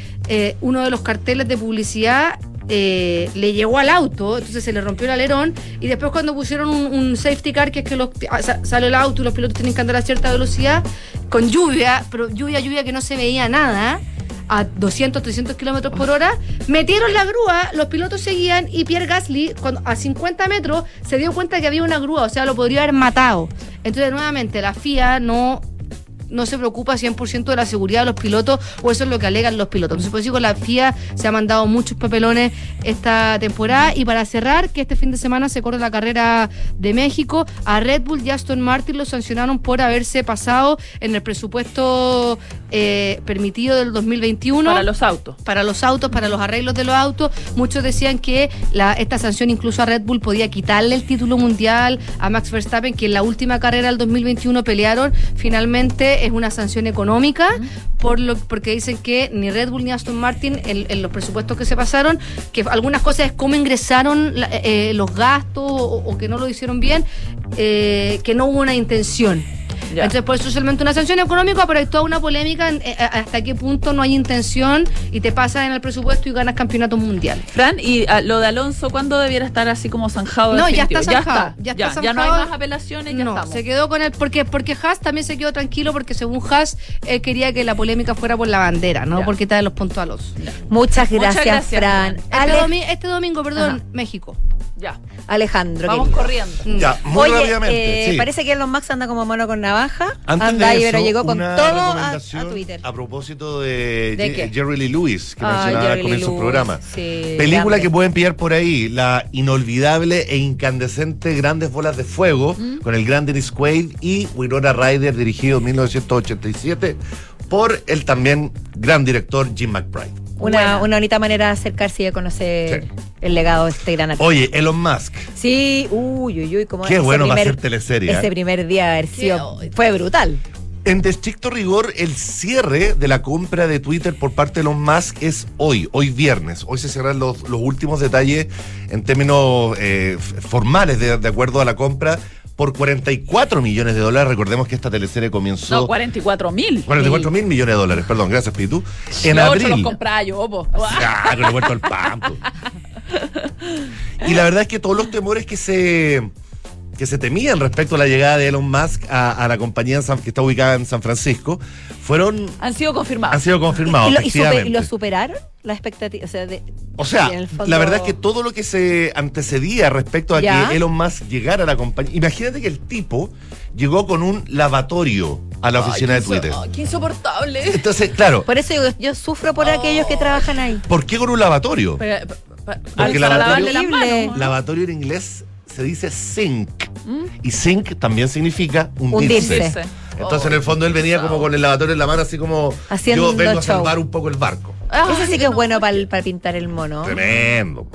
uno de los carteles de publicidad eh, le llegó al auto, entonces se le rompió el alerón y después cuando pusieron un, safety car, que es que los, ah, sa- sale el auto y los pilotos tienen que andar a cierta velocidad, con lluvia, pero lluvia, lluvia que no se veía nada, a 200, 300 kilómetros por hora, metieron la grúa, los pilotos seguían y Pierre Gasly, a 50 metros, se dio cuenta que había una grúa, o sea, lo podría haber matado. Entonces, nuevamente, la FIA no no se preocupa 100% de la seguridad de los pilotos, o eso es lo que alegan los pilotos. Entonces, por eso digo, la FIA se ha mandado muchos papelones esta temporada. Y para cerrar, que este fin de semana se corre la carrera de México, a Red Bull y Aston Martin los sancionaron por haberse pasado en el presupuesto eh, permitido del 2021 Para los autos. para los autos, para los arreglos de los autos. Muchos decían que la, esta sanción incluso a Red Bull podía quitarle el título mundial a Max Verstappen, que en la última carrera del 2021 pelearon. Finalmente es una sanción económica por lo, porque dicen que ni Red Bull ni Aston Martin en, en los presupuestos que se pasaron, que algunas cosas es cómo ingresaron la- eh, los gastos o, o que no lo hicieron bien, eh, que no hubo una intención. Ya. Entonces, por eso es solamente una sanción económica, pero hay toda una polémica en, eh, hasta qué punto no hay intención y te pasas en el presupuesto y ganas campeonatos mundiales. Fran, y ah, lo de Alonso, ¿cuándo debiera estar así como zanjado? No, ya está zanjado. Ya, está ya no hay más apelaciones, ya no, estamos. se quedó con él porque porque Haas también se quedó tranquilo porque según Haas él quería que la polémica fuera por la bandera, no Ya. por quitarle los puntos a los. Muchas gracias, Muchas gracias, Fran. Este, Ale- domi- este domingo, perdón, México. Ya, Alejandro. vamos querido. corriendo. Ya, muy Oye, rápidamente. eh, sí. parece que Elon Musk anda como mono con navaja. Antes anda de eso, pero llegó con todo a, Twitter. A propósito de, ¿De Ye- qué? Jerry Lee Lewis, que Ah, mencionaba al comienzo del programa. sí, Película grande. que pueden pillar por ahí, la inolvidable e incandescente Grandes Bolas de Fuego, Mm. con el gran Dennis Quaid y Winona Ryder, dirigido en 1987 por el también gran director Jim McBride. Una, una bonita manera de acercarse y de conocer Sí. El legado de este gran artista. Oye, Elon Musk, Sí, uy, uy, uy, como Qué bueno va a ser teleserie, Ese ¿eh? primer día haber sido, fue brutal. En de estricto rigor, el cierre de la compra de Twitter por parte de Elon Musk es hoy, hoy viernes. Hoy se cierran los, los últimos detalles en términos eh, formales de, de acuerdo a la compra por 44 millones de dólares. Recordemos que esta teleserie comenzó... No, 44 mil. 44 mil millones de dólares, perdón, gracias Pitu. En Los ocho los abril. compraba yo, po. Ah, con el vuelto al pan. Y la verdad es que todos los temores que se que se temían respecto a la llegada de Elon Musk a, a la compañía en San- que está ubicada en San Francisco fueron Han sido confirmados. han sido confirmados ¿Y lo, y super- lo superaron las expectativas? O sea, de- o sea, y en el fondo- la verdad es que todo lo que se antecedía respecto a Ya. que Elon Musk llegara a la compañía, imagínate que el tipo llegó con un lavatorio a la oficina Ay, de Twitter. qué insoportable. Entonces, claro, Por eso digo, yo sufro por aquellos que trabajan ahí. ¿por qué con un lavatorio? Pero, pa- Porque para lavatorio- lavarle las manos, Horrible. ¿no? Lavatorio en inglés se dice sink. Y sink también significa hundirse. Hundirse. Entonces, en el fondo, él venía como con el lavatorio en la mano, así como Haciendo yo vengo a show. salvar un poco el barco. Ay, Ese sí que es bueno para, para pintar el mono. Tremendo.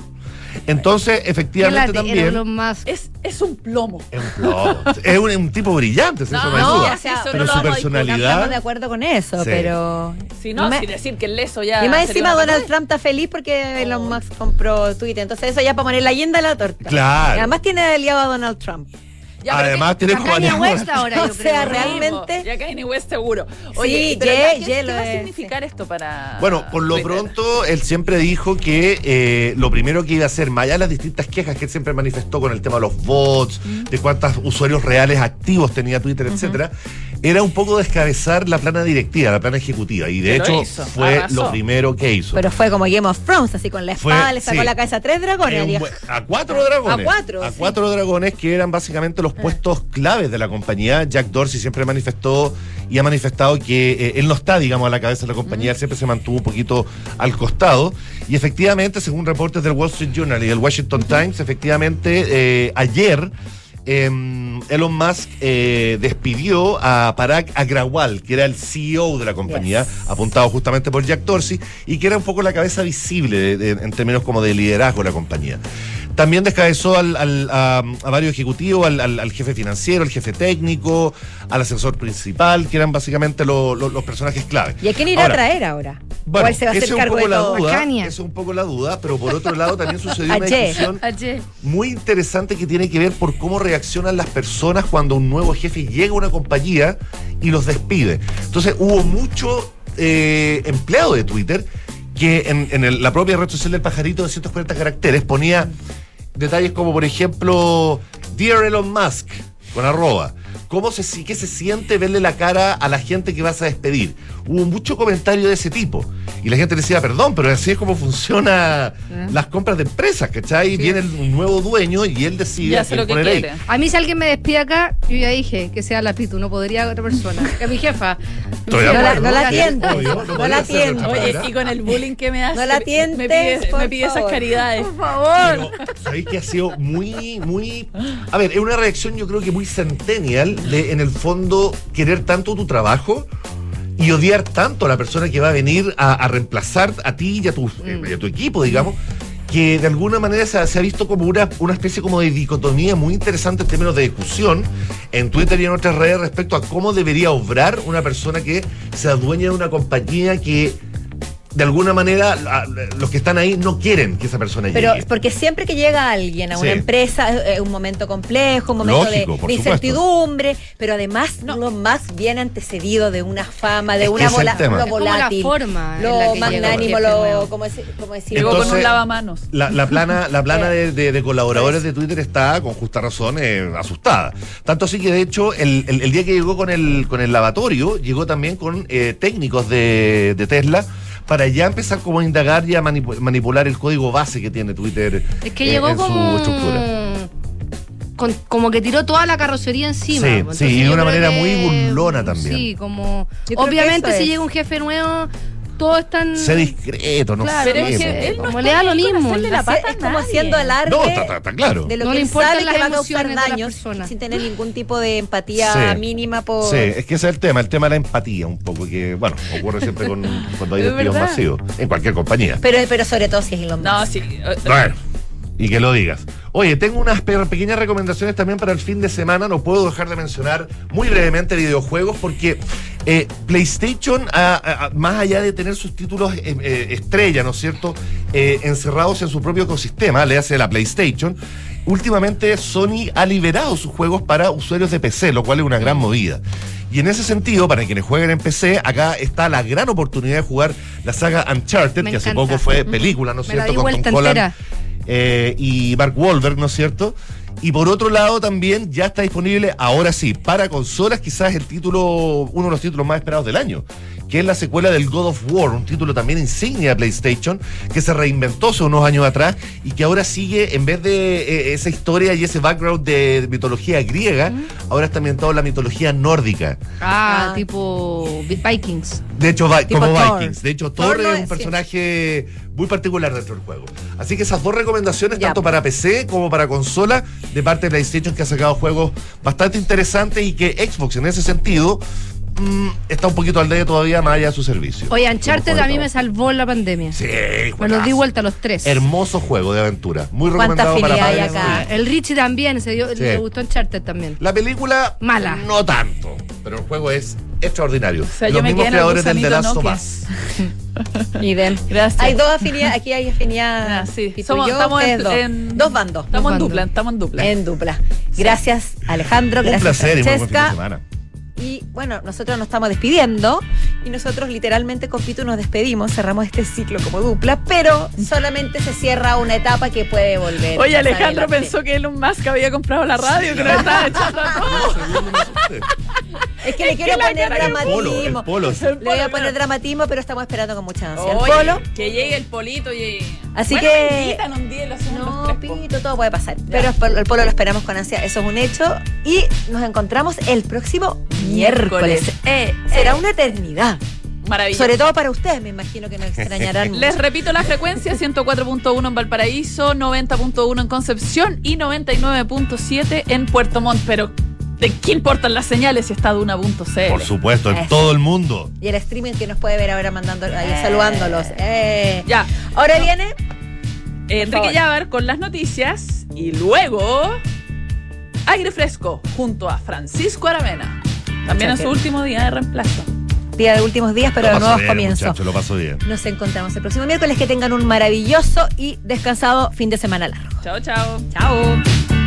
Entonces, efectivamente, también. Elon Musk. Es, es un plomo. Es un plomo. Es un, un tipo brillante, sin No, eso no hay no, duda. o sea, eso Pero no su lo vamos a discutir. Estamos de personalidad. acuerdo con eso, Sí. pero. Si no, Me- sin decir que el leso ya. y más encima Donald. Trump está feliz porque Elon Musk compró Twitter. Entonces eso ya para poner la guinda a la torta. Claro. Y además tiene aliado a Donald Trump. Ya, Además, ¿qué- tiene como Kanye West ahora, yo O sea, creo. realmente- Ya Kanye West seguro. Sí, Oye, pero Ye- ¿qué, Ye qué lo va a es, significar esto para. Bueno, por lo Twitter? pronto, él siempre dijo que eh, lo primero que iba a hacer, más allá de las distintas quejas que él siempre manifestó con el tema de los bots, de cuántos usuarios reales activos tenía Twitter, etcétera, era un poco descabezar la plana directiva, la plana ejecutiva. Y de hecho, hizo, fue arrasó. lo primero que hizo. Pero fue como Game of Thrones, así con la Fue- espada, le sacó sí. la cabeza a tres dragones. Eh, un a cuatro dragones. A cuatro, A sí. cuatro dragones que eran básicamente los puestos claves de la compañía. Jack Dorsey siempre manifestó y ha manifestado que eh, él no está, digamos, a la cabeza de la compañía, él siempre se mantuvo un poquito al costado. Y efectivamente, según reportes del Wall Street Journal y del Washington Times, efectivamente, eh, ayer. Eh, Elon Musk eh, despidió a Parag Agrawal, que era el CEO de la compañía, apuntado justamente por Jack Dorsey, y que era un poco la cabeza visible de- de- en términos como de liderazgo de la compañía. También descabezó al- al- a, a varios ejecutivos, al, al- jefe financiero, al jefe técnico, al asesor principal, que eran básicamente lo- lo- los personajes clave. ¿Y a quién irá Ahora, a traer ahora? Bueno, ¿Cuál se va a hacer es un cargo poco de la todo? duda, esa es un poco la duda, pero por otro lado también sucedió una discusión muy interesante que tiene que ver por cómo reaccionan las personas cuando un nuevo jefe llega a una compañía y los despide. Entonces hubo mucho eh, empleado de Twitter que en, en el- la propia red social del pajarito de 140 caracteres ponía detalles como por ejemplo Dear Elon Musk con arroba. ¿Cómo se, si- ¿Qué se siente verle la cara a la gente que vas a despedir? Hubo mucho comentario de ese tipo. Y la gente decía, perdón, pero así es como funciona las compras de empresas, ¿cachai? Viene el- un nuevo dueño y él decide quién lo que ahí. A mí si alguien me despide acá, yo ya dije que sea la Pitu, no podría otra persona. Que mi jefa. No la, acuerdo. no la obvio, no la manera. Oye, y con el bullying que me hace. No la me tientes, pide, por me pide esas caridades. Por favor. Pero, ¿sabéis que ha sido muy, muy. A ver, es una reacción, yo creo que muy de, en el fondo, querer tanto tu trabajo y odiar tanto a la persona que va a venir a, a reemplazar a ti y a tu, eh, y a tu equipo, digamos. que de alguna manera se ha, se ha visto como una, una especie como de dicotomía muy interesante en términos de discusión en Twitter y en otras redes respecto a cómo debería obrar una persona que se adueña de una compañía que de alguna manera los que están ahí no quieren que esa persona Pero llegue. porque siempre que llega alguien a una Sí. empresa es es un momento complejo, un momento de- Lógico, incertidumbre, pero además lo más bien antecedido de una fama, de Es una es tema. lo Es como la volátil, forma lo magnánimo, lo como decir, como decir. Llegó con un lavamanos. La, la plana, la plana de, de- de colaboradores de Twitter está, con justa razón, eh, asustada. Tanto así que, de hecho, el, el- el día que llegó con el, con el lavatorio, llegó también con eh, técnicos de, de Tesla para ya empezar como a indagar y a manipu- manipular el código base que tiene Twitter Es que eh, llegó en como. su estructura. con- como que tiró toda la carrocería encima. Sí, Entonces sí, y de una manera que- muy burlona también. Sí, como. Yo Obviamente, si es. llega un jefe nuevo, todos están. Sé discreto, no Claro, sé. pero es que él no Como le da lo mismo, la la pata es como haciendo alarde No, está, está- está claro. de lo No que le sabe las que va a causar daños sin tener ningún tipo de empatía Sí. mínima por Sí, es que ese es el tema, el tema de la empatía un poco, que, bueno, ocurre siempre con, cuando hay Es despidos masivos, en cualquier compañía. pero, pero sobre todo si es Elon Musk. No, sí. Bueno, y que lo digas. Oye, tengo unas pe- pequeñas recomendaciones también para el fin de semana. No puedo dejar de mencionar muy brevemente videojuegos porque eh, PlayStation, a- más allá de tener sus títulos eh, eh, estrella, ¿no es cierto?, encerrados en su propio ecosistema, le hace la PlayStation. Últimamente Sony ha liberado sus juegos para usuarios de PC, lo cual es una gran movida. Y en ese sentido, para quienes jueguen en PC, acá está la gran oportunidad de jugar la saga Uncharted, Me que hace poco fue película, ¿no es cierto? Con Tom Holland. Eh, y Mark Wahlberg, ¿no es cierto? Y por otro lado también ya está disponible, ahora sí, para consolas, quizás el título, uno de los títulos más esperados del año, que es la secuela del God of War, un título también insignia de PlayStation, que se reinventó hace unos años atrás y que ahora sigue, en vez de eh, esa historia y ese background de mitología griega, ahora está ambientado en la mitología nórdica. Ah, tipo Vikings. De hecho, Tipo como Thor. Vikings. De hecho, Thor Thor no es un es- personaje muy particular dentro del juego. Así que esas dos recomendaciones, tanto para PC como para consola, de parte de PlayStation, que ha sacado juegos bastante interesantes y que Xbox, en ese sentido, mm, está un poquito al día todavía más allá de su servicio. Oye, Uncharted a mí me salvó la pandemia. Sí, Me los di vuelta a los tres. Hermoso juego de aventura. Muy ¿Cuánta recomendado para hay padres. acá? El Richie también, se dio, Sí. le gustó Uncharted también. La película, Mala. no tanto, pero el juego es extraordinario. sea, Los yo me mismos quedé en el creadores del The gusanito Last of Nokia. Us. Idem. Gracias. Hay dos afinidades, aquí hay afinidad. Ah, sí. y tú Somos- yo, estamos en- dos. en- dos bandos. Estamos en dupla, estamos en dupla. En dupla. Gracias, Alejandro. Un gracias, placer y muy buen fin de Francesca. semana. Y bueno, nosotros nos estamos despidiendo y nosotros literalmente con Pitu nos despedimos, cerramos este ciclo como dupla, pero solamente se cierra una etapa que puede volver. Oye, Alejandro adelante. pensó que Elon Musk había comprado la radio, que nos estaba echando a todos. Es que le Es quiero que poner dramatismo. polo, el Le voy a poner dramatismo, pero estamos esperando con mucha ansia. Oye, El polo. Que llegue el polito y. Así Bueno, que- invitan un día lo los No, tres. Pito, todo puede pasar. Pero el polo- lo esperamos con ansia, eso es un hecho. Y nos encontramos el próximo miércoles. Miércoles. Eh, Será eh. una eternidad. Maravilloso. Sobre todo para ustedes, me imagino que nos extrañarán. Les repito la frecuencia, 104.1 en Valparaíso, 90.1 en Concepción y 99.7 en Puerto Montt. Pero, ¿de qué importan las señales si está Duna.cl? Por supuesto, en Eso. todo el mundo. Y el streaming que nos puede ver ahora mandando, ahí, saludándolos. Eh. Ya. Ahora viene. Enrique favor. Llavar con las noticias y luego aire fresco junto a Francisco Aravena. También en su último día de reemplazo. Día de últimos días, pero Lo de nuevos bien, comienzos. muchacho, lo paso bien. Nos encontramos el próximo miércoles. Que tengan un maravilloso y descansado fin de semana largo. Chao, chao. Chao.